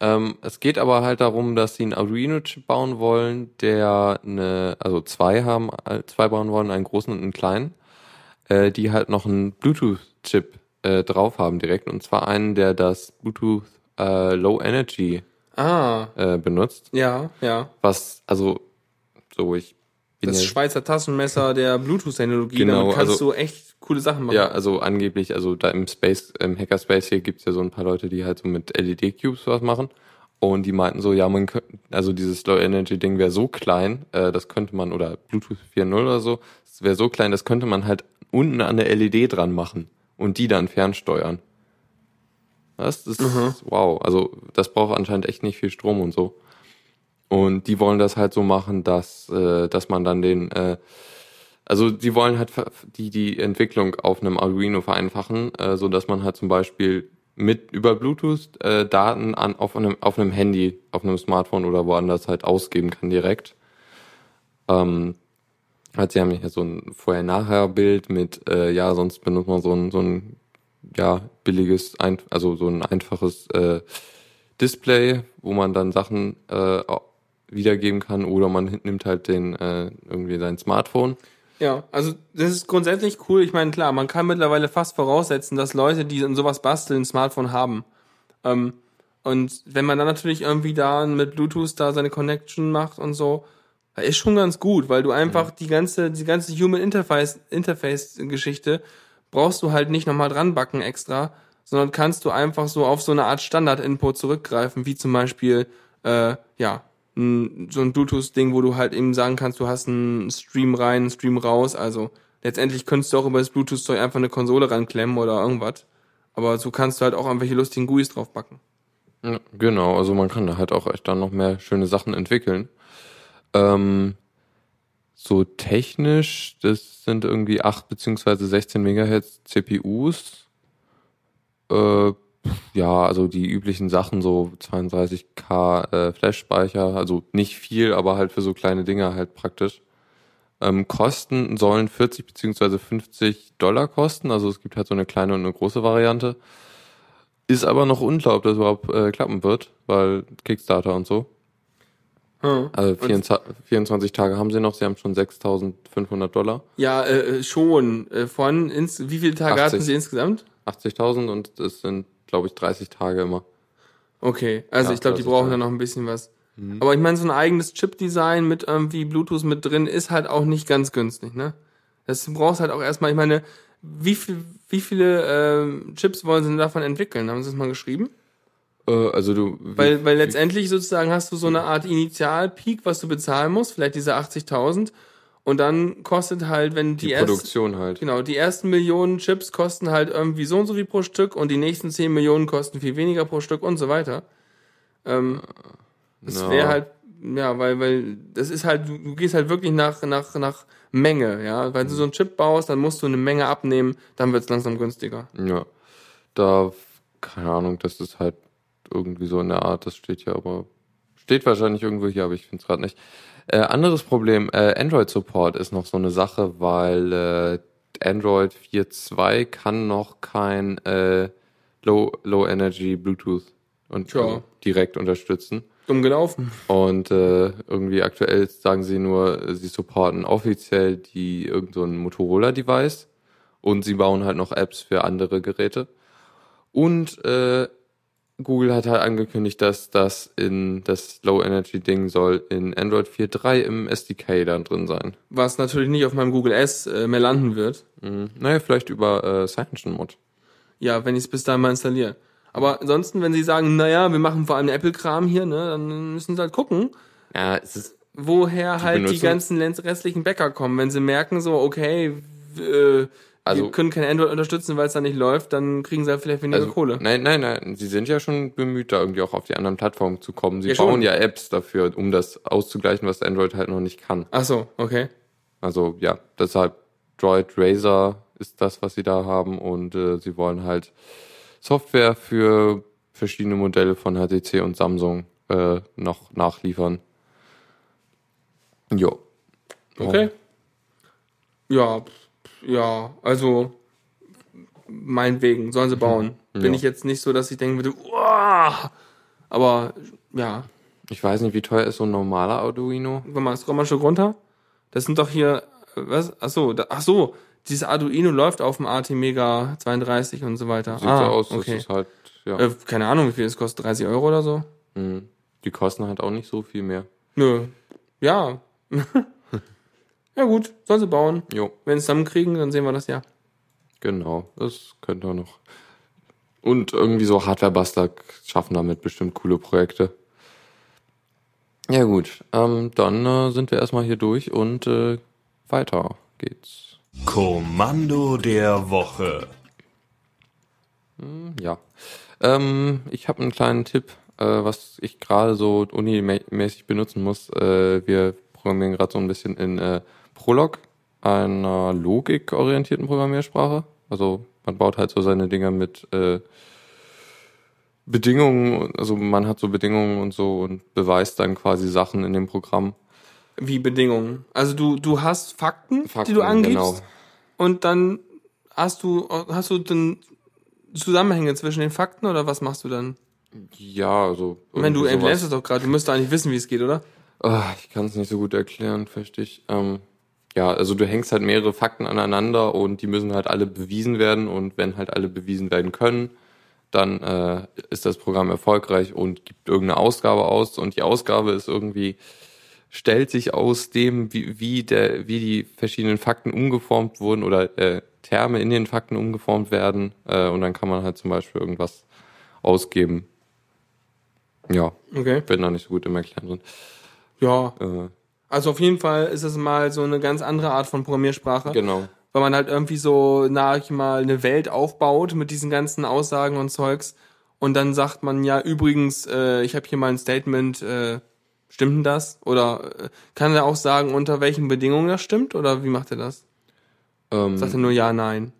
Speaker 2: Ähm, es geht aber halt darum, dass sie einen Arduino-Chip bauen wollen, der eine, also zwei haben, äh, zwei bauen wollen, einen großen und einen kleinen äh, die halt noch einen Bluetooth-Chip äh, drauf haben direkt. Und zwar einen, der das Bluetooth äh, Low Energy
Speaker 3: Ah,
Speaker 2: äh, benutzt.
Speaker 3: ja, ja.
Speaker 2: Was, also, so ich bin
Speaker 3: Das
Speaker 2: ja,
Speaker 3: Schweizer Taschenmesser der Bluetooth-Technologie.
Speaker 2: Genau,
Speaker 3: Damit kannst
Speaker 2: also-
Speaker 3: du echt coole Sachen machen.
Speaker 2: ja, also angeblich, also da im Space, im Hackerspace hier gibt's ja so ein paar Leute, die halt so mit LED-Cubes was machen. Und die meinten so, ja, man könnte, also dieses Low Energy Ding wäre so klein, äh, das könnte man, oder Bluetooth 4.0 oder so, das wäre so klein, das könnte man halt unten an der LED dran machen und die dann fernsteuern. Das ist, wow, also das braucht anscheinend echt nicht viel Strom und so. Und die wollen das halt so machen, dass, äh, dass man dann den, äh, also die wollen halt die, die Entwicklung auf einem Arduino vereinfachen, äh, so dass man halt zum Beispiel mit über Bluetooth äh, Daten an auf einem auf einem Handy, auf einem Smartphone oder woanders halt ausgeben kann direkt. Ähm, halt sie haben hier so ein Vorher-Nachher-Bild mit, äh, ja, sonst benutzt man so ein so ein ja billiges, ein, also so ein einfaches äh, Display, wo man dann Sachen äh, wiedergeben kann oder man nimmt halt den äh, irgendwie sein Smartphone.
Speaker 3: Ja, also das ist grundsätzlich cool. Ich meine, klar, man kann mittlerweile fast voraussetzen, dass Leute, die in sowas basteln, ein Smartphone haben. Ähm, und wenn man dann natürlich irgendwie da mit Bluetooth da seine Connection macht und so, ist schon ganz gut, weil du einfach die ganze, die ganze Human Interface, Interface Geschichte brauchst du halt nicht nochmal dran backen extra, sondern kannst du einfach so auf so eine Art Standard-Input zurückgreifen, wie zum Beispiel, äh, ja, n, so ein Bluetooth-Ding, wo du halt eben sagen kannst, du hast einen Stream rein, einen Stream raus, also letztendlich könntest du auch über das Bluetooth-Zeug einfach eine Konsole ranklemmen oder irgendwas. Aber so kannst du halt auch irgendwelche lustigen GUIs draufbacken.
Speaker 2: Ja, genau, also man kann da halt auch echt dann noch mehr schöne Sachen entwickeln. Ähm, so technisch, das sind irgendwie 8 beziehungsweise 16 Megahertz CPUs. Äh, ja, also die üblichen Sachen, so 32K äh, Flash-Speicher, also nicht viel, aber halt für so kleine Dinger halt praktisch. Ähm, Kosten sollen 40 beziehungsweise 50 Dollar kosten, also es gibt halt so eine kleine und eine große Variante. Ist aber noch unklar, ob das überhaupt äh, klappen wird, weil Kickstarter und so.
Speaker 3: Hm.
Speaker 2: Also 24, 24 Tage haben sie noch, sie haben schon 6.500 Dollar.
Speaker 3: Ja, äh, schon. Äh, von ins, wie viele Tage
Speaker 2: 80.
Speaker 3: hatten sie insgesamt?
Speaker 2: 80.000 und es sind, glaube ich, 30 Tage immer.
Speaker 3: Okay, also
Speaker 2: Ja,
Speaker 3: ich glaube, die
Speaker 2: 30
Speaker 3: brauchen da noch ein bisschen was. Aber ich meine, so ein eigenes Chip-Design mit irgendwie Bluetooth mit drin ist halt auch nicht ganz günstig, ne? Das du brauchst halt auch erstmal, ich meine, wie viel, wie viele ähm, Chips wollen sie denn davon entwickeln? Haben sie das mal geschrieben?
Speaker 2: Äh, also du,
Speaker 3: Weil, weil letztendlich sozusagen hast du so eine Art Initialpeak, was du bezahlen musst, vielleicht diese 80.000. Und dann kostet halt, wenn die,
Speaker 2: die
Speaker 3: erst,
Speaker 2: Produktion halt.
Speaker 3: genau, die ersten Millionen Chips kosten halt irgendwie so und so viel pro Stück und die nächsten 10 Millionen kosten viel weniger pro Stück und so weiter. Ähm, das wäre halt, ja, weil, weil, das ist halt, du, du gehst halt wirklich nach, nach, nach Menge, ja. Weil du so einen Chip baust, dann musst du eine Menge abnehmen, dann wird's langsam günstiger.
Speaker 2: Ja, da, keine Ahnung, das ist halt irgendwie so in der Art, das steht hier aber, steht wahrscheinlich irgendwo hier, aber ich finde es gerade nicht. Äh, anderes Problem, äh, Android Support ist noch so eine Sache, weil äh, Android 4.2 kann noch kein äh, Low, Low Energy Bluetooth und
Speaker 3: Tja.
Speaker 2: also direkt unterstützen.
Speaker 3: Dumm gelaufen.
Speaker 2: Und äh, irgendwie aktuell sagen sie nur, sie supporten offiziell die irgend so ein Motorola-Device und sie bauen halt noch Apps für andere Geräte. Und äh, Google hat halt angekündigt, dass das in das Low-Energy-Ding soll in Android 4.3 im SDK dann drin sein.
Speaker 3: Was natürlich nicht auf meinem Google S äh, mehr landen wird.
Speaker 2: Mhm. Naja, vielleicht über äh, CyanogenMod.
Speaker 3: Ja, wenn ich es bis dahin mal installiere. Aber ansonsten, wenn sie sagen, naja, wir machen vor allem Apple-Kram hier, ne, dann müssen sie halt gucken,
Speaker 2: Ja, es ist
Speaker 3: woher halt die
Speaker 2: benutzen-
Speaker 3: ganzen restlichen Bäcker kommen. Wenn sie merken, so, okay, äh,
Speaker 2: Also-
Speaker 3: wir können kein Android unterstützen, weil es da nicht läuft, dann kriegen sie halt vielleicht weniger
Speaker 2: Also,
Speaker 3: Kohle.
Speaker 2: Nein, nein, nein. Sie sind ja schon bemüht, da irgendwie auch auf die anderen Plattformen zu kommen. Sie
Speaker 3: Ja, schon.
Speaker 2: bauen ja Apps dafür, um das auszugleichen, was Android halt noch nicht kann.
Speaker 3: Ach so, okay.
Speaker 2: Also ja, deshalb Droid Razer ist das, was sie da haben und äh, sie wollen halt Software für verschiedene Modelle von HTC und Samsung äh, noch nachliefern. Jo.
Speaker 3: Okay. Ja, pf, ja, also meinetwegen, sollen sie bauen. Bin
Speaker 2: Ja.
Speaker 3: ich jetzt nicht so, dass ich denken würde, uah, aber ja,
Speaker 2: Ich weiß nicht, wie teuer ist so ein normaler Arduino?
Speaker 3: Guck mal, scroll mal Stück runter. Das sind doch hier, was? Ach so, da, ach so, dieses Arduino läuft auf dem AT Mega 32 und so weiter.
Speaker 2: Sieht
Speaker 3: ah,
Speaker 2: so aus,
Speaker 3: okay.
Speaker 2: das ist halt, ja.
Speaker 3: Äh, keine Ahnung, wie viel es kostet, 30 Euro oder so?
Speaker 2: Mhm. Die kosten halt auch nicht so viel mehr.
Speaker 3: Nö. Ja. ja gut, sollen sie bauen.
Speaker 2: Jo,
Speaker 3: Wenn sie es zusammenkriegen, dann sehen wir das ja.
Speaker 2: genau. Das könnte auch noch. Und irgendwie so Hardware-Bastler schaffen damit bestimmt coole Projekte. Ja gut, ähm, dann äh, sind wir erstmal hier durch und äh, weiter geht's.
Speaker 1: Kommando der Woche.
Speaker 2: Ja. Ähm, ich habe einen kleinen Tipp, äh, was ich gerade so unimäßig benutzen muss. Äh, wir programmieren gerade so ein bisschen in äh, Prolog, einer logikorientierten Programmiersprache. Also man baut halt so seine Dinger mit äh, Bedingungen, also man hat so Bedingungen und so und beweist dann quasi Sachen in dem Programm.
Speaker 3: Wie Bedingungen. Also du, du hast Fakten, die
Speaker 2: Fakten,
Speaker 3: du angibst
Speaker 2: genau.
Speaker 3: und dann hast du, hast du dann Zusammenhänge zwischen den Fakten oder was machst du dann?
Speaker 2: Ja, also.
Speaker 3: Wenn du erklärst es doch gerade, du müsstest eigentlich wissen, wie es geht, oder?
Speaker 2: Ah, ich kann es nicht so gut erklären, verstehe ich. Ähm, ja, also du hängst halt mehrere Fakten aneinander und die müssen halt alle bewiesen werden und wenn halt alle bewiesen werden können, dann äh, ist das Programm erfolgreich und gibt irgendeine Ausgabe aus und die Ausgabe ist irgendwie stellt sich aus dem, wie, wie der, wie die verschiedenen Fakten umgeformt wurden oder äh, Terme in den Fakten umgeformt werden äh, und dann kann man halt zum Beispiel irgendwas ausgeben. Ja,
Speaker 3: Okay.
Speaker 2: bin da nicht so gut im Erklären drin.
Speaker 3: Ja.
Speaker 2: Äh,
Speaker 3: Also auf jeden Fall ist es mal so eine ganz andere Art von Programmiersprache.
Speaker 2: genau.
Speaker 3: weil man halt irgendwie so, na ich mal, eine Welt aufbaut mit diesen ganzen Aussagen und Zeugs. Und dann sagt man ja, übrigens, äh, ich habe hier mal ein Statement, äh, stimmt denn das? Oder äh, kann er auch sagen, unter welchen Bedingungen das stimmt? Oder wie macht er das?
Speaker 2: Ähm,
Speaker 3: Sagt er nur ja, nein.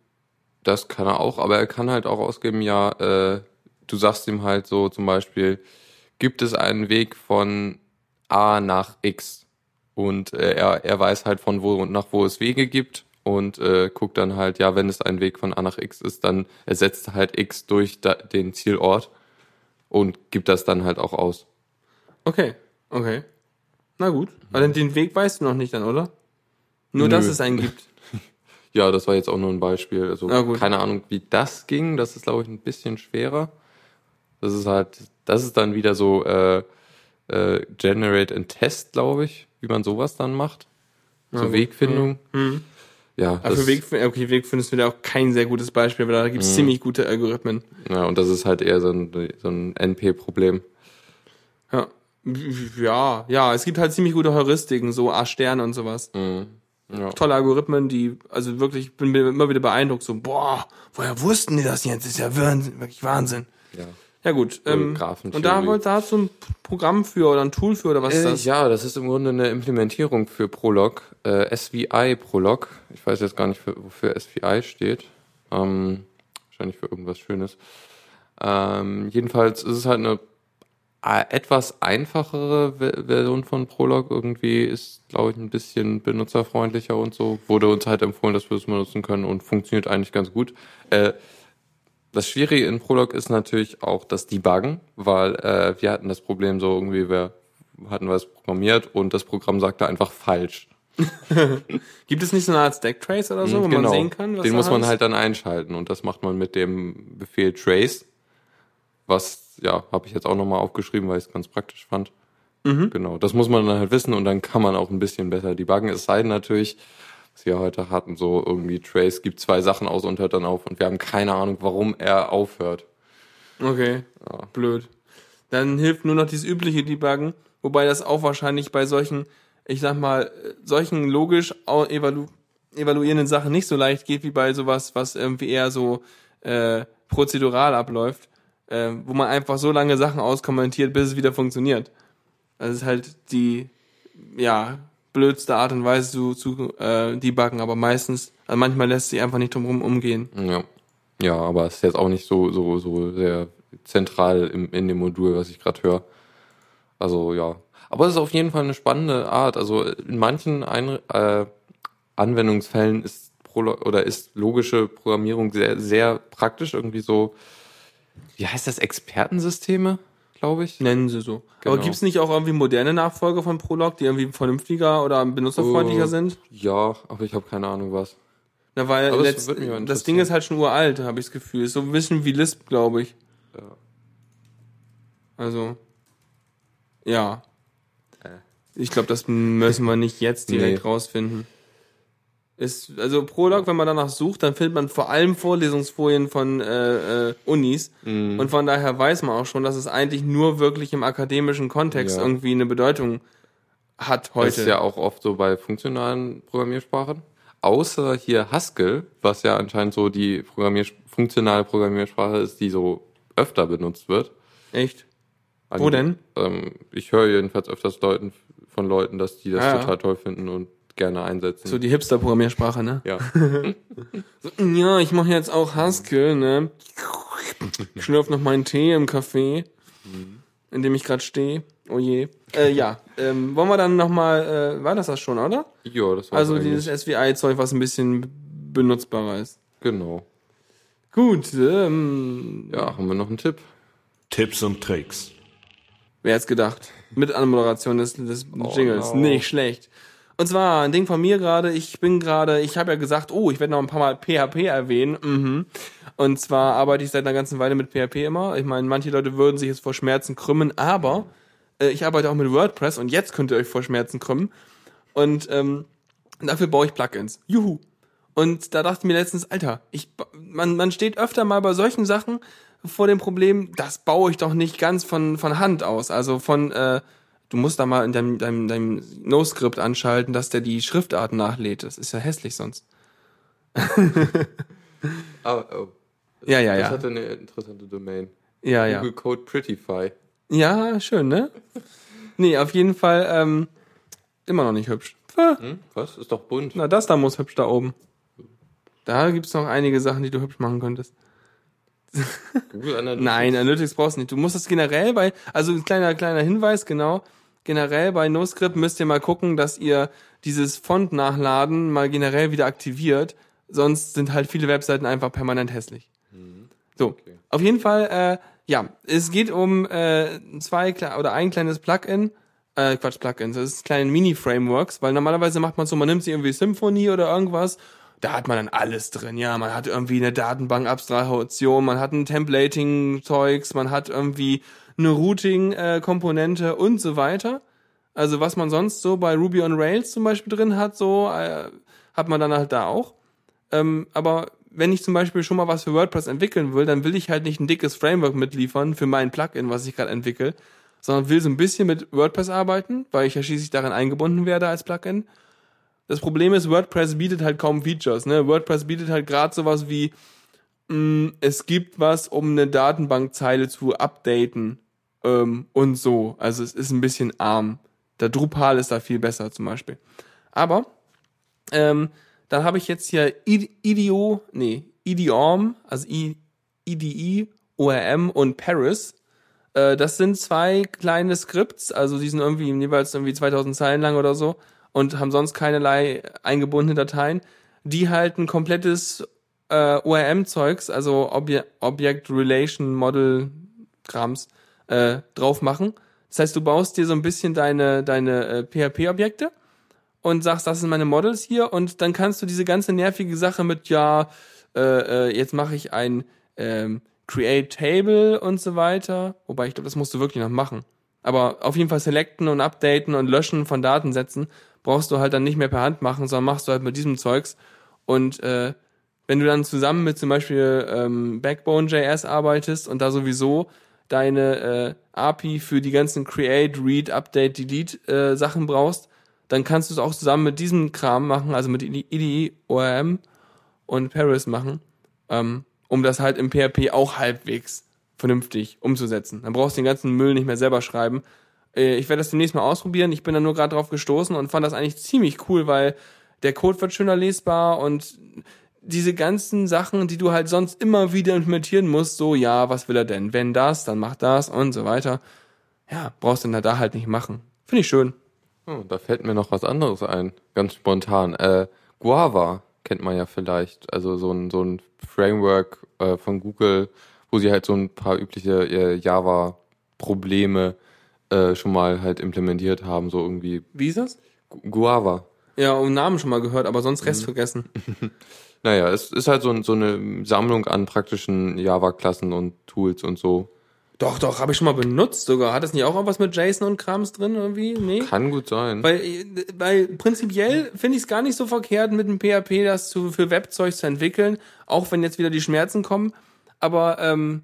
Speaker 2: Das kann er auch, aber er kann halt auch ausgeben, ja, äh, du sagst ihm halt so zum Beispiel, gibt es einen Weg von A nach X? Und äh, er, er weiß halt von wo und nach wo es Wege gibt und äh, guckt dann halt, ja, wenn es ein Weg von A nach X ist, dann ersetzt er halt X durch da, den Zielort und gibt das dann halt auch aus.
Speaker 3: Okay, okay. Na gut. Aber den- Weg weißt du noch nicht dann, oder? Nur, dass
Speaker 2: Nö.
Speaker 3: es einen gibt.
Speaker 2: Ja, das war jetzt auch nur ein Beispiel. Also keine Ahnung, wie das ging. Das ist, glaube ich, ein bisschen schwerer. Das ist halt, das ist dann wieder so äh, äh, Generate and Test, glaube ich, wie man sowas dann macht. Zur
Speaker 3: gut.
Speaker 2: Wegfindung.
Speaker 3: Mhm.
Speaker 2: Ja,
Speaker 3: Aber
Speaker 2: das,
Speaker 3: für Weg, okay, Weg findest du wieder auch kein sehr gutes Beispiel, weil da gibt es ziemlich gute Algorithmen.
Speaker 2: ja, und das ist halt eher so ein, so ein NP-Problem.
Speaker 3: Ja. Ja, ja, es gibt halt ziemlich gute Heuristiken, so A-Sterne und sowas.
Speaker 2: Mhm. Ja.
Speaker 3: Tolle Algorithmen, die, also wirklich, ich bin immer wieder beeindruckt, so, boah, woher wussten die das jetzt? Das ist ja wirklich Wahnsinn.
Speaker 2: Ja.
Speaker 3: Ja gut, ähm, und da, da hast du ein Programm für oder ein Tool für oder was ist
Speaker 2: Äh,
Speaker 3: das?
Speaker 2: ja, das ist im Grunde eine Implementierung für Prolog, äh, SVI Prolog. Ich weiß jetzt gar nicht, für, wofür SVI steht. Ähm, wahrscheinlich für irgendwas Schönes. Ähm, jedenfalls ist es halt eine äh, etwas einfachere Ver- Version von Prolog. Irgendwie ist, glaube ich, ein bisschen benutzerfreundlicher und so. Wurde uns halt empfohlen, dass wir es benutzen können und funktioniert eigentlich ganz gut. Äh, das Schwierige in Prolog ist natürlich auch das Debuggen, weil äh, wir hatten das Problem so irgendwie, wir hatten was programmiert und das Programm sagte einfach falsch.
Speaker 3: Gibt es nicht so eine Art Stacktrace oder so, wo man sehen kann, was
Speaker 2: Genau. Den muss man halt dann einschalten und das macht man mit dem Befehl trace, was ja habe ich jetzt auch nochmal aufgeschrieben, weil ich es ganz praktisch fand.
Speaker 3: Mhm.
Speaker 2: Genau, das muss man dann halt wissen und dann kann man auch ein bisschen besser debuggen. Es sei denn natürlich, was wir heute hatten, so irgendwie Trace gibt zwei Sachen aus und hört dann auf und wir haben keine Ahnung, warum er aufhört.
Speaker 3: Okay, blöd. Dann hilft nur noch dieses übliche Debuggen, wobei das auch wahrscheinlich bei solchen, ich sag mal, solchen logisch evalu evaluierenden Sachen nicht so leicht geht wie bei sowas, was irgendwie eher so äh, prozedural abläuft, äh, wo man einfach so lange Sachen auskommentiert, bis es wieder funktioniert. Das ist halt die, ja, blödste Art und Weise zu, zu äh, debuggen, aber meistens, also manchmal lässt sich einfach nicht drum umgehen.
Speaker 2: Ja. Ja, aber es ist jetzt auch nicht so, so, so sehr zentral im, in dem Modul, was ich gerade höre. Also ja. Aber es ist auf jeden Fall eine spannende Art. Also in manchen Ein äh, Anwendungsfällen ist oder ist logische Programmierung sehr, sehr praktisch. Irgendwie so, wie heißt das, Expertensysteme, glaube ich.
Speaker 3: Nennen sie so.
Speaker 2: Genau.
Speaker 3: Aber gibt's nicht auch irgendwie moderne Nachfolger von Prolog, die irgendwie vernünftiger oder benutzerfreundlicher
Speaker 2: Oh.
Speaker 3: sind?
Speaker 2: Ja, aber ich habe keine Ahnung was.
Speaker 3: Na, weil
Speaker 2: das
Speaker 3: letzt, das
Speaker 2: interessieren.
Speaker 3: Ding ist halt schon uralt, habe ich das Gefühl. Ist so ein bisschen wie Lisp, glaube ich.
Speaker 2: Ja.
Speaker 3: Also, ja.
Speaker 2: Äh.
Speaker 3: Ich glaube, das müssen wir nicht jetzt direkt
Speaker 2: Nee.
Speaker 3: rausfinden. Ist, also Prolog, wenn man danach sucht, dann findet man vor allem Vorlesungsfolien von äh, äh, Unis.
Speaker 2: Mhm.
Speaker 3: Und von daher weiß man auch schon, dass es eigentlich nur wirklich im akademischen Kontext
Speaker 2: Ja.
Speaker 3: irgendwie eine Bedeutung hat heute.
Speaker 2: Das ist ja auch oft so bei funktionalen Programmiersprachen. Außer hier Haskell, was ja anscheinend so die Programmier funktionale Programmiersprache ist, die so öfter benutzt wird.
Speaker 3: Echt? Wo denn?
Speaker 2: Ähm, ich höre jedenfalls öfters Leuten, von Leuten, dass die das
Speaker 3: Ah, ja.
Speaker 2: total toll finden und gerne einsetzen.
Speaker 3: So die Hipster-Programmiersprache, ne?
Speaker 2: ja.
Speaker 3: So, ja, ich mache jetzt auch Haskell, ne? Ich schlürf noch meinen Tee im Café, in dem ich gerade stehe. Oh je. Äh, ja, ähm, wollen wir dann nochmal, äh, war das das schon, oder?
Speaker 2: ja, das war
Speaker 3: Also
Speaker 2: eigentlich.
Speaker 3: dieses SVI-Zeug, was ein bisschen benutzbarer ist.
Speaker 2: Genau.
Speaker 3: Gut, ähm,
Speaker 2: Ja, haben wir noch einen Tipp?
Speaker 1: Tipps und Tricks.
Speaker 3: wer hätte gedacht? Mit Anmoderation des, des Jingles.
Speaker 2: no.
Speaker 3: Nicht schlecht. Und zwar ein Ding von mir gerade, ich bin gerade, ich habe ja gesagt, oh, ich werde noch ein paar Mal PHP erwähnen. Mhm. Und zwar arbeite ich seit einer ganzen Weile mit PHP immer. Ich meine, manche Leute würden sich jetzt vor Schmerzen krümmen, aber äh, ich arbeite auch mit WordPress und jetzt könnt ihr euch vor Schmerzen krümmen. Und ähm, dafür baue ich Plugins. Juhu. Und da dachte ich mir letztens, Alter, ich, man, man steht öfter mal bei solchen Sachen vor dem Problem, das baue ich doch nicht ganz von, von Hand aus. Also von, äh, du musst da mal in deinem, deinem, deinem No-Script anschalten, dass der die Schriftart nachlädt. Das ist ja hässlich sonst.
Speaker 2: Ah, oh.
Speaker 3: Ja, ja,
Speaker 2: Das
Speaker 3: ja.
Speaker 2: hatte eine interessante Domain.
Speaker 3: Ja, ja.
Speaker 2: Google Code Prettify.
Speaker 3: Ja, schön, ne? Nee, auf jeden Fall ähm, immer noch nicht hübsch.
Speaker 2: Hm? Was? Ist doch bunt.
Speaker 3: Na, das da muss hübsch da oben. Da gibt's noch einige Sachen, die du hübsch machen könntest.
Speaker 2: Google Analytics.
Speaker 3: Nein, Analytics brauchst du nicht. Du musst das generell bei, also ein kleiner, kleiner Hinweis, genau. Generell bei NoScript müsst ihr mal gucken, dass ihr dieses Font-Nachladen mal generell wieder aktiviert. Sonst sind halt viele Webseiten einfach permanent hässlich. So, auf jeden Fall, äh, ja, es geht um äh, zwei oder ein kleines Plugin, äh, Quatsch, Plugins, das ist kleine Mini-Frameworks, weil normalerweise macht man so, man nimmt sich irgendwie Symfony oder irgendwas, da hat man dann alles drin, ja, man hat irgendwie eine Datenbank-Abstraktion, man hat ein Templating-Zeugs, man hat irgendwie eine Routing-Komponente und so weiter. Also was man sonst so bei Ruby on Rails zum Beispiel drin hat, so äh, hat man dann halt da auch. Ähm, aber wenn ich zum Beispiel schon mal was für WordPress entwickeln will, dann will ich halt nicht ein dickes Framework mitliefern für mein Plugin, was ich gerade entwickle, sondern will so ein bisschen mit WordPress arbeiten, weil ich ja schließlich darin eingebunden werde als Plugin. Das Problem ist, WordPress bietet halt kaum Features. Ne? WordPress bietet halt gerade sowas wie, mh, es gibt was, um eine Datenbankzeile zu updaten ähm, und so. Also es ist ein bisschen arm. Der Drupal ist da viel besser zum Beispiel. Aber ähm, dann habe ich jetzt hier I- IDEO, nee, IDEORM, also I, IDE, ORM und Paris. Äh, das sind zwei kleine Skripts, also die sind irgendwie jeweils irgendwie 2000 Zeilen lang oder so und haben sonst keinerlei eingebundene Dateien, die halt ein komplettes äh, ORM-Zeugs, also Obje Object Relation Model Krams, äh, drauf machen. Das heißt, du baust dir so ein bisschen deine, deine äh, PHP-Objekte und sagst, das sind meine Models hier und dann kannst du diese ganze nervige Sache mit, ja, äh, äh, jetzt mache ich ein ähm, Create Table und so weiter, wobei ich glaube, das musst du wirklich noch machen. Aber auf jeden Fall selecten und updaten und löschen von Datensätzen brauchst du halt dann nicht mehr per Hand machen, sondern machst du halt mit diesem Zeugs und äh, wenn du dann zusammen mit zum Beispiel ähm, Backbone.js arbeitest und da sowieso deine äh, API für die ganzen Create, Read, Update, Delete äh, Sachen brauchst, dann kannst du es auch zusammen mit diesem Kram machen, also mit IDE, ORM und Paris machen, ähm, um das halt im PHP auch halbwegs vernünftig umzusetzen. Dann brauchst du den ganzen Müll nicht mehr selber schreiben. Äh, ich werde das demnächst mal ausprobieren. Ich bin da nur gerade drauf gestoßen und fand das eigentlich ziemlich cool, weil der Code wird schöner lesbar und diese ganzen Sachen, die du halt sonst immer wieder implementieren musst, so, ja, was will er denn? Wenn das, dann mach das und so weiter. Ja, brauchst du dann da halt nicht machen. Finde ich schön.
Speaker 2: Oh, da fällt mir noch was anderes ein, ganz spontan. Äh, Guava kennt man ja vielleicht, also so ein, so ein Framework äh, von Google, wo sie halt so ein paar übliche äh, Java-Probleme äh, schon mal halt implementiert haben, so irgendwie
Speaker 3: Wie ist das?
Speaker 2: Gu- Guava.
Speaker 3: Ja, um Namen schon mal gehört, aber sonst Rest vergessen.
Speaker 2: Naja, es ist halt so, so eine Sammlung an praktischen Java-Klassen und Tools und so.
Speaker 3: Doch, doch, habe ich schon mal benutzt sogar. Hat das nicht auch irgendwas mit JSON und Krams drin irgendwie? Nee.
Speaker 2: Kann gut sein.
Speaker 3: Weil, äh, weil prinzipiell finde ich es gar nicht so verkehrt, mit dem PHP das zu, für Webzeug zu entwickeln, auch wenn jetzt wieder die Schmerzen kommen. Aber ähm,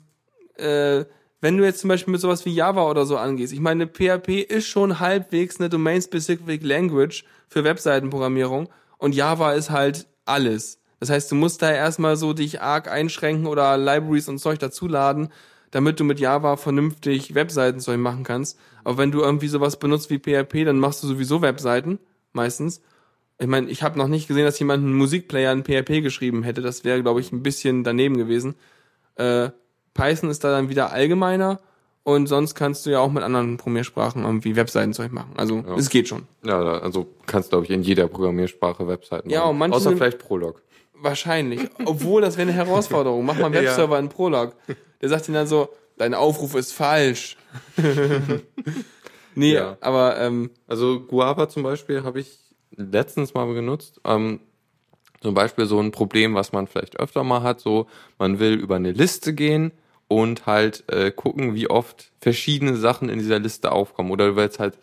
Speaker 3: äh, wenn du jetzt zum Beispiel mit sowas wie Java oder so angehst, ich meine, PHP ist schon halbwegs eine Domain-Specific Language für Webseitenprogrammierung und Java ist halt alles. Das heißt, du musst da erstmal so dich arg einschränken oder Libraries und Zeug dazuladen, damit du mit Java vernünftig Webseitenzeug machen kannst. Aber wenn du irgendwie sowas benutzt wie PHP, dann machst du sowieso Webseiten, meistens. Ich meine, ich habe noch nicht gesehen, dass jemand einen Musikplayer in PHP geschrieben hätte. Das wäre, glaube ich, ein bisschen daneben gewesen. Äh, Python ist da dann wieder allgemeiner und sonst kannst du ja auch mit anderen Programmiersprachen irgendwie Webseitenzeug machen. Also
Speaker 2: Ja.
Speaker 3: es geht schon.
Speaker 2: ja, also kannst glaube ich in jeder Programmiersprache Webseiten
Speaker 3: Ja,
Speaker 2: machen.
Speaker 3: und manche
Speaker 2: Außer vielleicht Prolog.
Speaker 3: Wahrscheinlich. Obwohl, das wäre eine Herausforderung. Mach mal einen
Speaker 2: Ja.
Speaker 3: Webserver in Prolog. Der sagt dir dann so, dein Aufruf ist falsch. nee,
Speaker 2: Ja.
Speaker 3: aber ähm,
Speaker 2: Also Guava zum Beispiel habe ich letztens mal benutzt. Ähm, zum Beispiel so ein Problem, was man vielleicht öfter mal hat, so man will über eine Liste gehen und halt äh, gucken, wie oft verschiedene Sachen in dieser Liste aufkommen. Oder du willst halt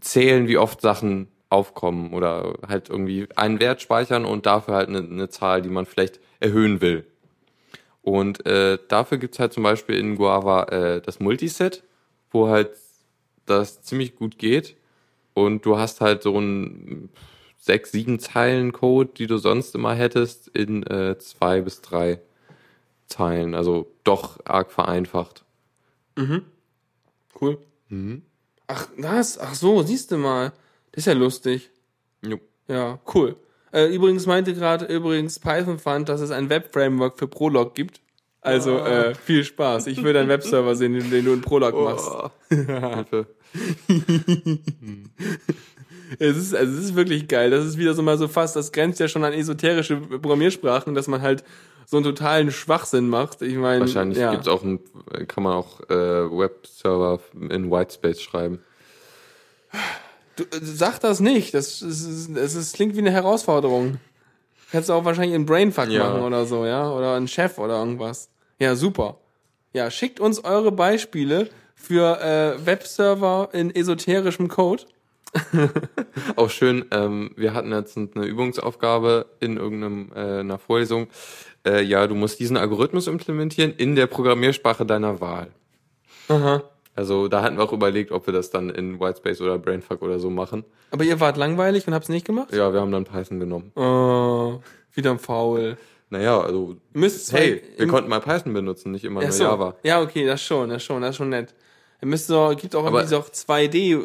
Speaker 2: zählen, wie oft Sachen aufkommen oder halt irgendwie einen Wert speichern und dafür halt eine, eine Zahl, die man vielleicht erhöhen will. Und äh, dafür gibt's halt zum Beispiel in Guava äh, das Multiset, wo halt das ziemlich gut geht. Und du hast halt so ein sechs, sieben Zeilen Code, die du sonst immer hättest, in äh, zwei bis drei Zeilen. Also doch arg vereinfacht.
Speaker 3: Cool. Ach, was? Ach so, siehst du mal. Das ist ja lustig.
Speaker 2: Jo.
Speaker 3: Ja, cool. Äh, übrigens meinte gerade übrigens Python fand, dass es ein Web-Framework für Prolog gibt. Also äh, viel Spaß. Ich will einen Webserver sehen, den, den du in Prolog machst.
Speaker 2: Oh, Hilfe.
Speaker 3: Es ist, also es ist wirklich geil. Das ist wieder so mal so fast, das grenzt ja schon an esoterische Programmiersprachen, dass man halt so einen totalen Schwachsinn macht. Ich meine,
Speaker 2: Wahrscheinlich
Speaker 3: ja.
Speaker 2: gibt's auch ein, kann man auch äh, Webserver in Whitespace schreiben.
Speaker 3: Du, äh, sag das nicht. Das, ist, das, ist, klingt wie eine Herausforderung. Kannst du auch wahrscheinlich einen Brainfuck
Speaker 2: Ja.
Speaker 3: machen oder so, ja? Oder einen Chef oder irgendwas. Ja, super. Ja, schickt uns eure Beispiele für äh, Webserver in esoterischem Code.
Speaker 2: Auch schön, ähm, wir hatten jetzt eine Übungsaufgabe in irgendeinem äh, einer Vorlesung. Äh, ja, du musst diesen Algorithmus implementieren in der Programmiersprache deiner Wahl.
Speaker 3: Aha.
Speaker 2: Also da hatten wir auch überlegt, ob wir das dann in Whitespace oder Brainfuck oder so machen.
Speaker 3: Aber ihr wart langweilig und habt's nicht gemacht?
Speaker 2: Ja, wir haben dann Python genommen.
Speaker 3: Oh, wieder faul.
Speaker 2: Naja, also
Speaker 3: müsst
Speaker 2: hey, wir konnten mal Python benutzen, nicht immer
Speaker 3: Ja,
Speaker 2: nur
Speaker 3: so.
Speaker 2: Java.
Speaker 3: Ja, okay, das schon, das schon, das ist schon nett. Ihr müsst doch, gibt auch
Speaker 2: Aber-
Speaker 3: irgendwie so 2D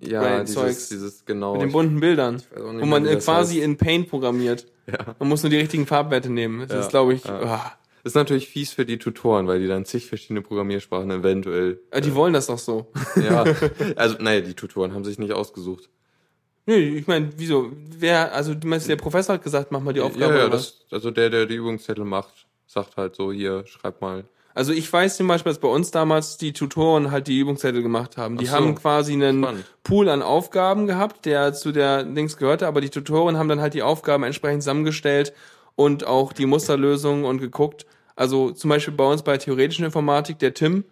Speaker 2: Ja, dieses,
Speaker 3: Zeugs
Speaker 2: dieses genau.
Speaker 3: mit den bunten Bildern,
Speaker 2: weiß auch nicht
Speaker 3: wo man äh,
Speaker 2: das
Speaker 3: quasi
Speaker 2: heißt.
Speaker 3: in Paint programmiert.
Speaker 2: Ja.
Speaker 3: Man muss nur die richtigen Farbwerte nehmen. Das
Speaker 2: Ja,
Speaker 3: ist, glaube ich,
Speaker 2: ja.
Speaker 3: ah,
Speaker 2: Ist natürlich fies für die Tutoren, weil die dann zig verschiedene Programmiersprachen eventuell.
Speaker 3: ah, die wollen das doch so.
Speaker 2: Ja, also naja, die Tutoren haben sich nicht ausgesucht.
Speaker 3: Nee, ich meine, wieso? Wer, also du meinst, der Professor hat gesagt, mach mal die Aufgabe.
Speaker 2: ja, ja, das, also der, der die Übungszettel macht, sagt halt so, hier, schreib mal.
Speaker 3: Also ich weiß zum Beispiel, dass bei uns damals die Tutoren halt die Übungszettel gemacht haben. Die
Speaker 2: so.
Speaker 3: haben quasi einen
Speaker 2: Spannend.
Speaker 3: Pool an Aufgaben gehabt, der zu der Dings gehörte, aber die Tutoren haben dann halt die Aufgaben entsprechend zusammengestellt und auch die Musterlösungen und geguckt. Also zum Beispiel bei uns bei theoretischen Informatik, der Tim,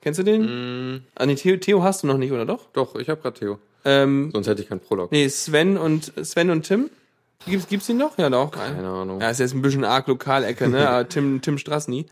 Speaker 3: kennst du den?
Speaker 2: Mm,
Speaker 3: Ah, nee, Theo, Theo hast du noch nicht, oder doch?
Speaker 2: doch, ich habe gerade Theo.
Speaker 3: Ähm,
Speaker 2: Sonst hätte ich keinen Prolog.
Speaker 3: nee, Sven und Sven und Tim. Gibt's, gibt's ihn noch? Ja, doch.
Speaker 2: Keine Ahnung.
Speaker 3: Ja, ist jetzt ein bisschen arg Lokalecke, ne? Tim, Tim Strassny.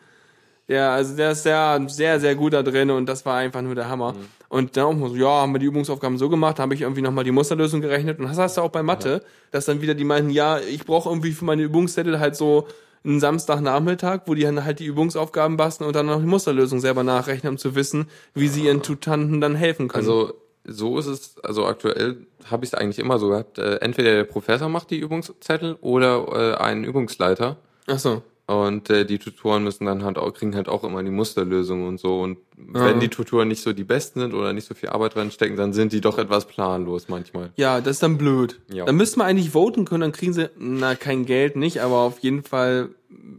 Speaker 3: Ja, also der ist sehr, sehr, sehr gut da drin und das war einfach nur der Hammer. Und dann auch mal so, ja, haben wir die Übungsaufgaben so gemacht, habe ich irgendwie nochmal die Musterlösung gerechnet und das hast du auch bei Mathe, dass dann wieder die meinten, ja, ich brauche irgendwie für meine Übungszettel halt so einen Samstagnachmittag, wo die dann halt die Übungsaufgaben basteln und dann noch die Musterlösung selber nachrechnen, um zu wissen, wie sie ihren Tutanten dann helfen können.
Speaker 2: Also so ist es, also aktuell habe ich es eigentlich immer so gehabt. Äh, entweder der Professor macht die Übungszettel oder äh, ein Übungsleiter.
Speaker 3: Ach so.
Speaker 2: Und äh, die Tutoren müssen dann halt auch, kriegen halt auch immer die Musterlösung und so. Und
Speaker 3: Ja.
Speaker 2: wenn die Tutoren nicht so die besten sind oder nicht so viel Arbeit reinstecken, dann sind die doch etwas planlos manchmal.
Speaker 3: Ja, das ist dann blöd.
Speaker 2: Ja.
Speaker 3: Dann müssten wir eigentlich voten können, dann kriegen sie, na, kein Geld nicht, aber auf jeden Fall.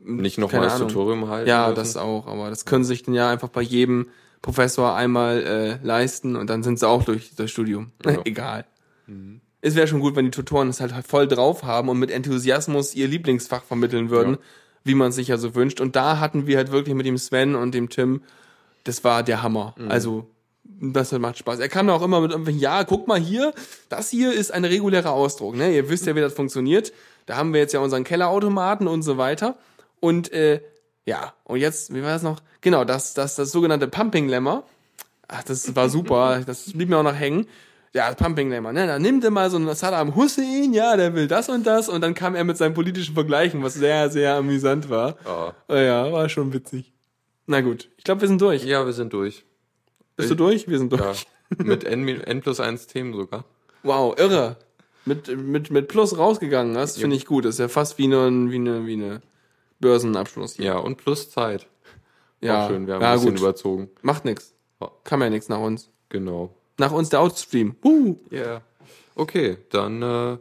Speaker 2: Nicht nochmal das. Tutorium halten.
Speaker 3: Ja,
Speaker 2: müssen.
Speaker 3: das auch, aber das können sie sich dann ja einfach bei jedem Professor einmal äh, leisten und dann sind sie auch durch das Studium.
Speaker 2: Ja. Mhm.
Speaker 3: Egal. Es wäre schon gut, wenn die Tutoren es halt voll drauf haben und mit Enthusiasmus ihr Lieblingsfach vermitteln würden,
Speaker 2: Ja.
Speaker 3: Wie man sich ja so wünscht. Und da hatten wir halt wirklich mit dem Sven und dem Tim, das war der Hammer.
Speaker 2: Mhm.
Speaker 3: Also, das macht Spaß. Er kam da auch immer mit irgendwelchen, ja, guck mal hier, das hier ist ein regulärer Ausdruck, ne? Ihr wisst ja, wie das funktioniert. Da haben wir jetzt ja unseren Kellerautomaten und so weiter. Und äh, ja, und jetzt, wie war das noch? Genau, das, das, das sogenannte Pumping Lemma. Ach, das war super, das blieb mir auch noch hängen. Ja, Pumping Lemma, ne? Da nimmt er mal so einen Saddam Hussein, ja, der will das und das. Und dann kam er mit seinen politischen Vergleichen, was sehr, sehr amüsant war. Oh ja, war schon witzig. Na gut, ich glaube, wir sind durch.
Speaker 2: Ja, wir sind durch.
Speaker 3: Bist du durch? Wir sind durch.
Speaker 2: Ja. Mit N, N plus 1 Themen sogar.
Speaker 3: Wow, irre. Mit, mit, mit Plus rausgegangen, das finde ich gut. Das ist ja fast wie eine, wie eine, wie eine Börsenabschluss.
Speaker 2: Ja, und plus Zeit.
Speaker 3: ja,
Speaker 2: Auch schön, wir haben
Speaker 3: ja
Speaker 2: ein bisschen
Speaker 3: gut.
Speaker 2: überzogen.
Speaker 3: Macht nix. Kam ja nichts nach uns.
Speaker 2: Genau.
Speaker 3: Nach uns der Outstream. Uh.
Speaker 2: Ja. Okay, dann äh,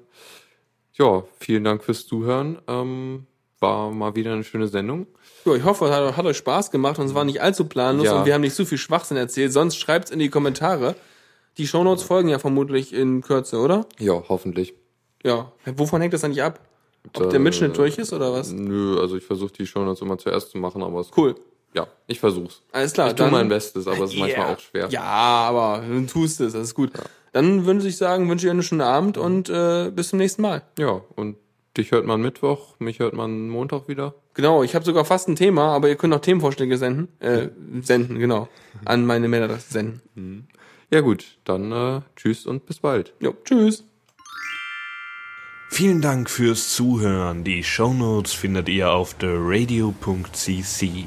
Speaker 2: ja, vielen Dank fürs Zuhören. Ähm, war mal wieder eine schöne Sendung.
Speaker 3: Ja, ich hoffe, es hat, hat euch Spaß gemacht und es war nicht allzu planlos
Speaker 2: Ja.
Speaker 3: und wir haben nicht zu viel Schwachsinn erzählt. Sonst schreibt's in die Kommentare. Die Shownotes folgen ja vermutlich in Kürze, oder?
Speaker 2: Ja, hoffentlich.
Speaker 3: Ja. Wovon hängt das eigentlich ab? Ob
Speaker 2: Äh,
Speaker 3: der Mitschnitt durch ist oder was?
Speaker 2: Nö, also ich versuche die Shownotes immer zuerst zu machen, aber es
Speaker 3: Cool.
Speaker 2: Ja, ich versuch's.
Speaker 3: Alles klar.
Speaker 2: Ich tue mein Bestes, aber es ist manchmal auch schwer.
Speaker 3: Ja, aber du tust es, das ist gut. Dann würde ich sagen, wünsche ich einen schönen Abend und äh, bis zum nächsten Mal.
Speaker 2: Ja, und dich hört man Mittwoch, mich hört man Montag wieder.
Speaker 3: Genau, ich habe sogar fast ein Thema, aber ihr könnt auch Themenvorschläge senden. Äh, senden, genau. An meine Mailadresse senden.
Speaker 2: Ja gut, dann äh, tschüss und bis bald.
Speaker 3: Jo, tschüss.
Speaker 1: Vielen Dank fürs Zuhören. Die Shownotes findet ihr auf theradio.cc